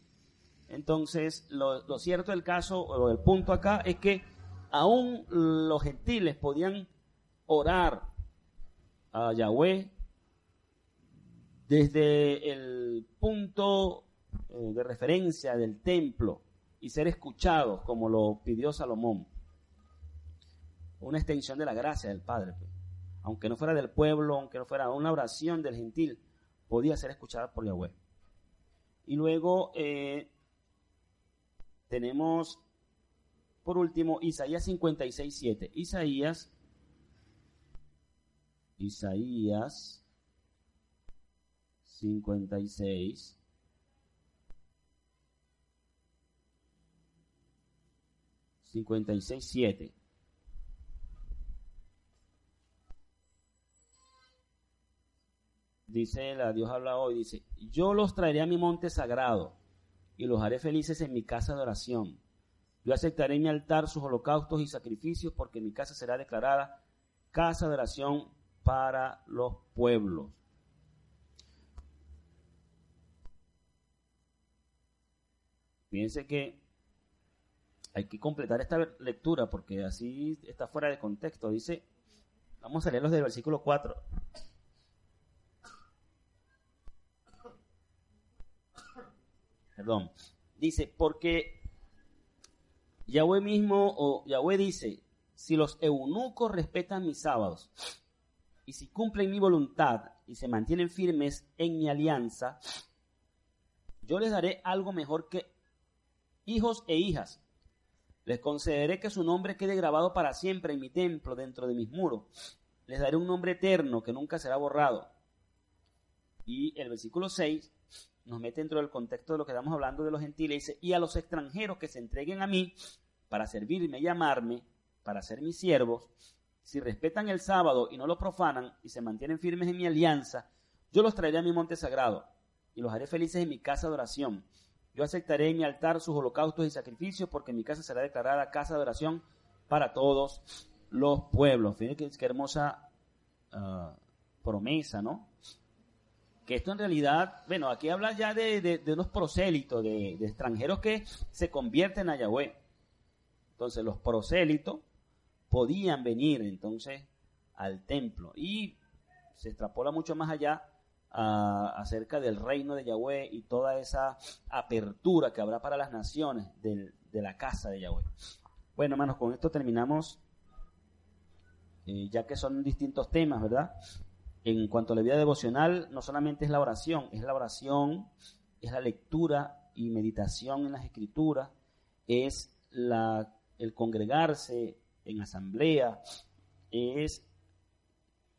Entonces, lo, lo, cierto del caso, o el punto acá, es que aún los gentiles podían orar a Yahweh desde el punto eh, de referencia del templo y ser escuchados como lo pidió Salomón. Una extensión de la gracia del Padre. Pues. Aunque no fuera del pueblo, aunque no fuera una oración del gentil, podía ser escuchada por Yahweh. Y luego eh, tenemos, por último, Isaías 56, 7. Isaías, Isaías 56, 56, 7. Dice la Dios habla hoy, dice, yo los traeré a mi monte sagrado y los haré felices en mi casa de oración. Yo aceptaré en mi altar sus holocaustos y sacrificios porque mi casa será declarada casa de oración para los pueblos. Fíjense que hay que completar esta lectura porque así está fuera de contexto. Dice, vamos a leerlos del versículo 4. Perdón. Dice, porque Yahweh mismo, o Yahweh dice, si los eunucos respetan mis sábados y si cumplen mi voluntad y se mantienen firmes en mi alianza, yo les daré algo mejor que hijos e hijas les concederé que su nombre quede grabado para siempre en mi templo, dentro de mis muros. Les daré un nombre eterno que nunca será borrado. Y el versículo 6 nos mete dentro del contexto de lo que estamos hablando de los gentiles. Dice, y a los extranjeros que se entreguen a mí para servirme y amarme, para ser mis siervos, si respetan el sábado y no lo profanan y se mantienen firmes en mi alianza, yo los traeré a mi monte sagrado y los haré felices en mi casa de oración yo aceptaré en mi altar sus holocaustos y sacrificios, porque mi casa será declarada casa de oración para todos los pueblos. Fíjense qué, hermosa ah, promesa, ¿no? Que esto en realidad, bueno, aquí habla ya de, de, unos prosélitos, de, extranjeros que se convierten a Yahweh. Entonces los prosélitos podían venir entonces al templo y se extrapola mucho más allá acerca del reino de Yahweh y toda esa apertura que habrá para las naciones de la casa de Yahweh. Bueno, hermanos, con esto terminamos, eh, ya que son distintos temas, ¿verdad? En cuanto a la vida devocional, no solamente es la oración, es la oración, es la lectura y meditación en las escrituras, es el congregarse en asamblea, es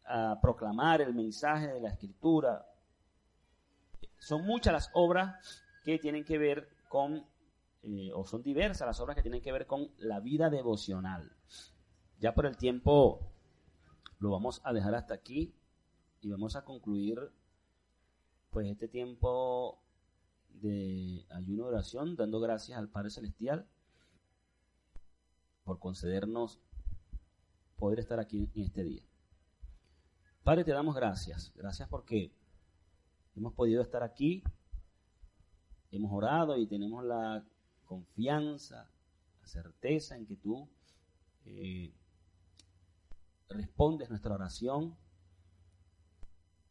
a proclamar el mensaje de la escritura. Son muchas las obras que tienen que ver con, eh, o son diversas las obras que tienen que ver con la vida devocional. Ya por el tiempo lo vamos a dejar hasta aquí y vamos a concluir pues este tiempo de ayuno de oración dando gracias al Padre Celestial por concedernos poder estar aquí en este día. Padre, te damos gracias. Gracias porque hemos podido estar aquí, hemos orado y tenemos la confianza, la certeza en que tú eh, respondes nuestra oración.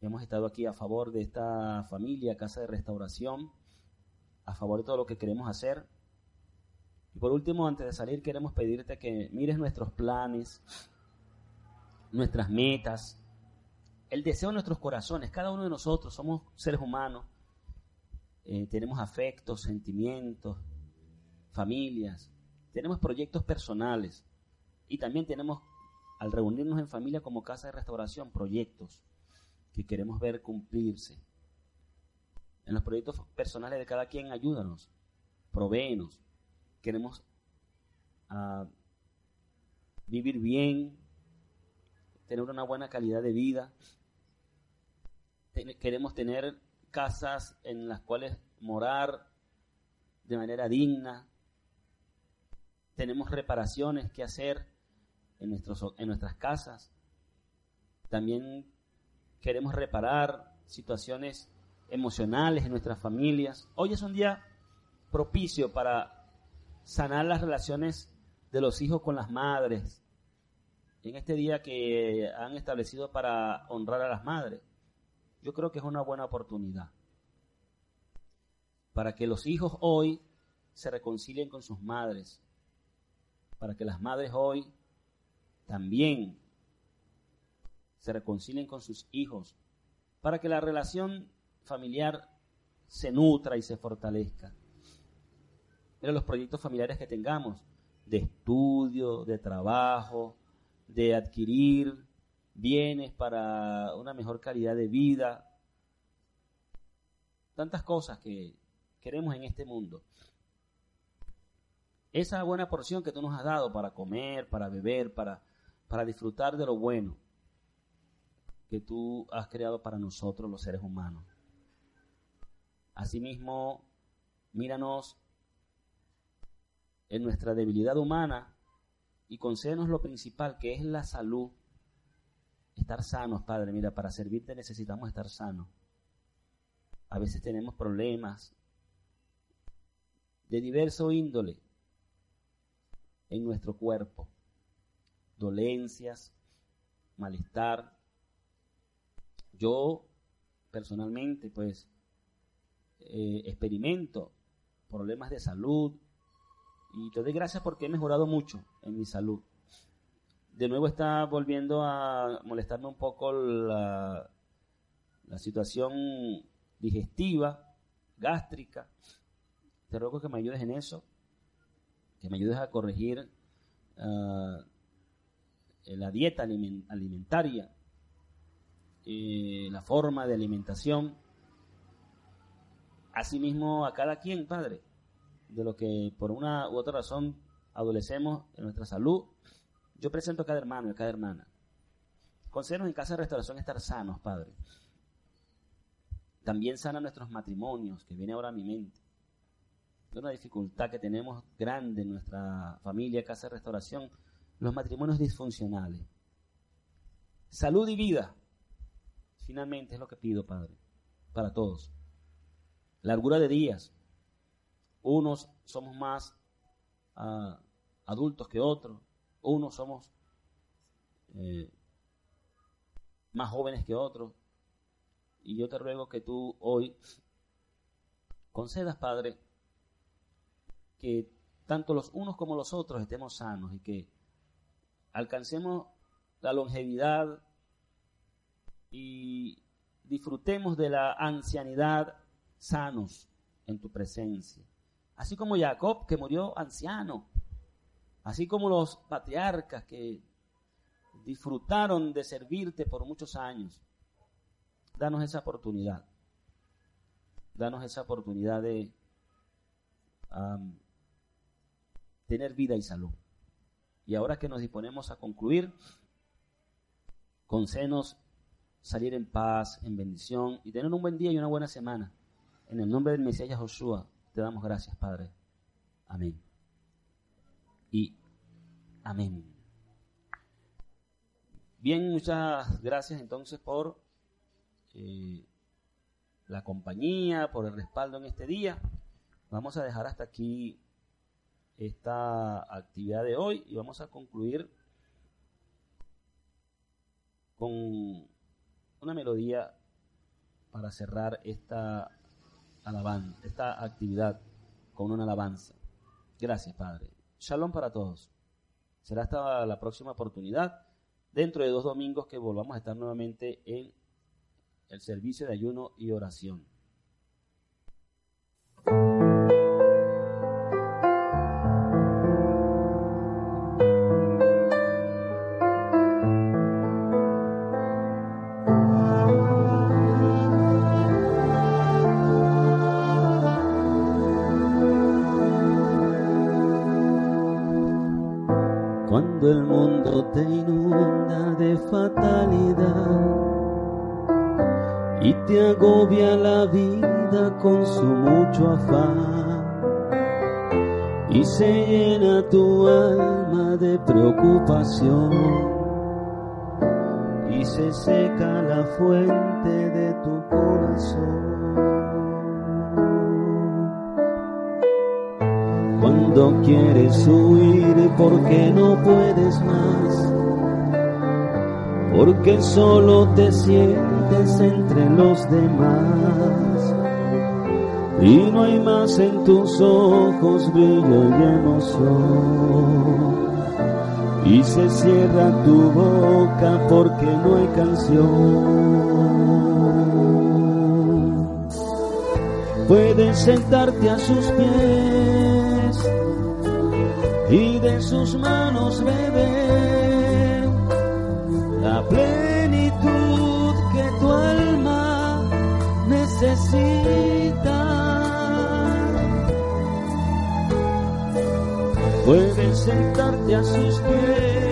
Hemos estado aquí a favor de esta familia, Casa de Restauración, a favor de todo lo que queremos hacer. Y por último, antes de salir, queremos pedirte que mires nuestros planes, nuestras metas, el deseo de nuestros corazones. Cada uno de nosotros somos seres humanos, eh, tenemos afectos, sentimientos, familias, tenemos proyectos personales y también tenemos, al reunirnos en familia como casa de restauración, proyectos que queremos ver cumplirse. En los proyectos personales de cada quien, ayúdanos, provéenos. Queremos ah, vivir bien, tener una buena calidad de vida. Queremos tener casas en las cuales morar de manera digna. Tenemos reparaciones que hacer en, nuestros, en nuestras casas. También queremos reparar situaciones emocionales en nuestras familias. Hoy es un día propicio para sanar las relaciones de los hijos con las madres, en este día que han establecido para honrar a las madres. Yo creo que es una buena oportunidad para que los hijos hoy se reconcilien con sus madres, para que las madres hoy también se reconcilien con sus hijos, para que la relación familiar se nutra y se fortalezca. Pero los proyectos familiares que tengamos, de estudio, de trabajo, de adquirir bienes para una mejor calidad de vida, tantas cosas que queremos en este mundo esa buena porción que tú nos has dado para comer, para beber, para, para disfrutar de lo bueno que tú has creado para nosotros los seres humanos. Asimismo, míranos en nuestra debilidad humana y concédenos lo principal, que es la salud. Estar sanos, Padre. Mira, para servirte necesitamos estar sanos. A veces tenemos problemas de diverso índole en nuestro cuerpo. Dolencias, malestar. Yo personalmente pues eh, experimento problemas de salud y te doy gracias porque he mejorado mucho en mi salud. De nuevo está volviendo a molestarme un poco la, situación digestiva, gástrica. Te ruego que me ayudes en eso que me ayudes a corregir ah, la dieta alimentaria, eh, la forma de alimentación. Asimismo, a cada quien, Padre, de lo que por una u otra razón adolecemos en nuestra salud, yo presento a cada hermano y a cada hermana. Concédenos en casa de restauración estar sanos, Padre. También sana nuestros matrimonios, que viene ahora a mi mente una dificultad que tenemos grande en nuestra familia, casa de restauración, los matrimonios disfuncionales. Salud y vida, finalmente es lo que pido, Padre, para todos. Largura de días. Unos somos más ah, adultos que otros, unos somos eh, más jóvenes que otros. Y yo te ruego que tú hoy concedas, Padre, que tanto los unos como los otros estemos sanos y que alcancemos la longevidad y disfrutemos de la ancianidad sanos en tu presencia. Así como Jacob, que murió anciano, así como los patriarcas que disfrutaron de servirte por muchos años. Danos esa oportunidad. Danos esa oportunidad de tener vida y salud. Y ahora que nos disponemos a concluir, concédenos salir en paz, en bendición y tener un buen día y una buena semana. En el nombre del Mesías Joshua te damos gracias, Padre. Amén. Amén. Bien, muchas gracias entonces por eh, la compañía, por el respaldo en este día. Vamos a dejar hasta aquí esta actividad de hoy y vamos a concluir con una melodía para cerrar esta alabanza, esta actividad con una alabanza. Gracias, Padre. Shalom para todos. Será hasta la próxima oportunidad, dentro de dos domingos que volvamos a estar nuevamente en el servicio de ayuno y oración. Se seca la fuente de tu corazón. Cuando quieres huir porque no puedes más porque solo te sientes entre los demás. Y no hay más en tus ojos brillo y emoción. Y se cierra tu boca porque no hay canción. Puedes sentarte a sus pies y de sus manos beber la plenitud que tu alma necesita. Puedes sentarte a sus pies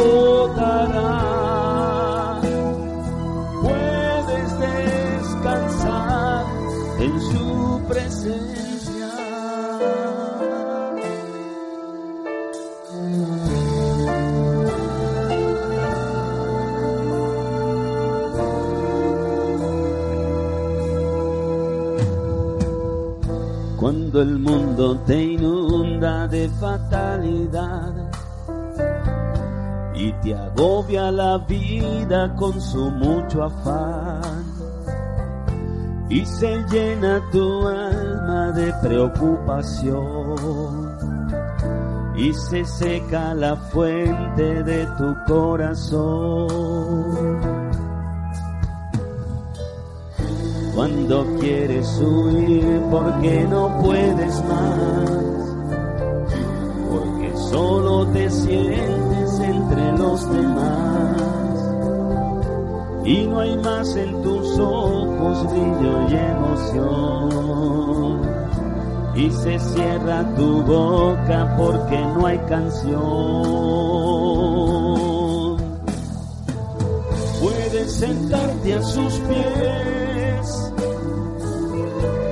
agotará. Puedes descansar en su presencia. Cuando el mundo te inunda de fatalidad te agobia la vida con su mucho afán. Y se llena tu alma de preocupación. Y se seca la fuente de tu corazón. Cuando quieres huir porque no puedes más, porque solo te sientes entre los demás y no hay más en tus ojos brillo y emoción y se cierra tu boca porque no hay canción. Puedes sentarte a sus pies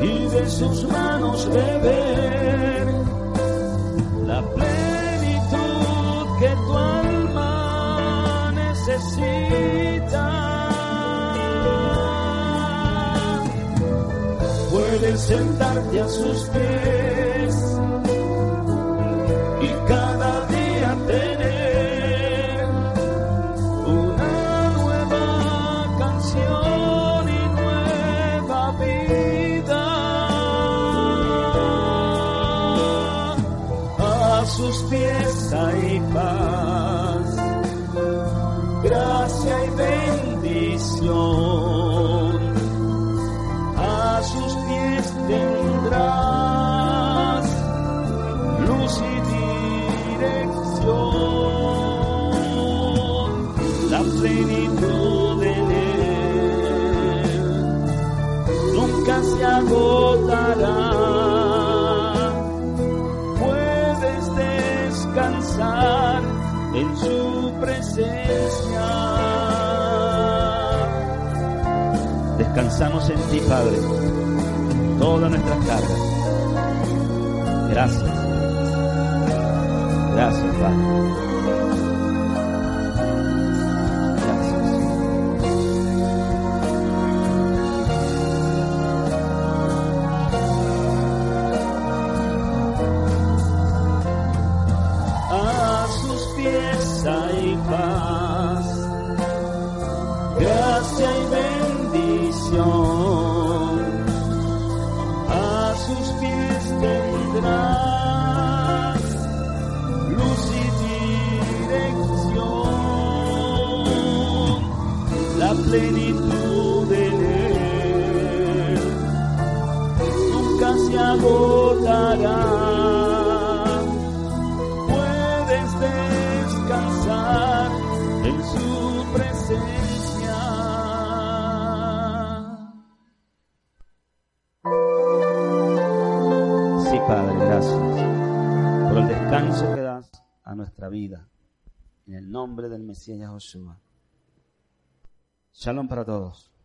y de sus manos beber la plenitud alma necesita. Puedes sentarte a sus pies agotará. Puedes descansar en su presencia. Descansamos en ti, Padre, todas nuestras cargas. Gracias. Gracias, Padre. se agotará. Puedes descansar en su presencia. Sí, Padre, gracias por el descanso que das a nuestra vida. En el nombre del Mesías Joshua. Shalom para todos.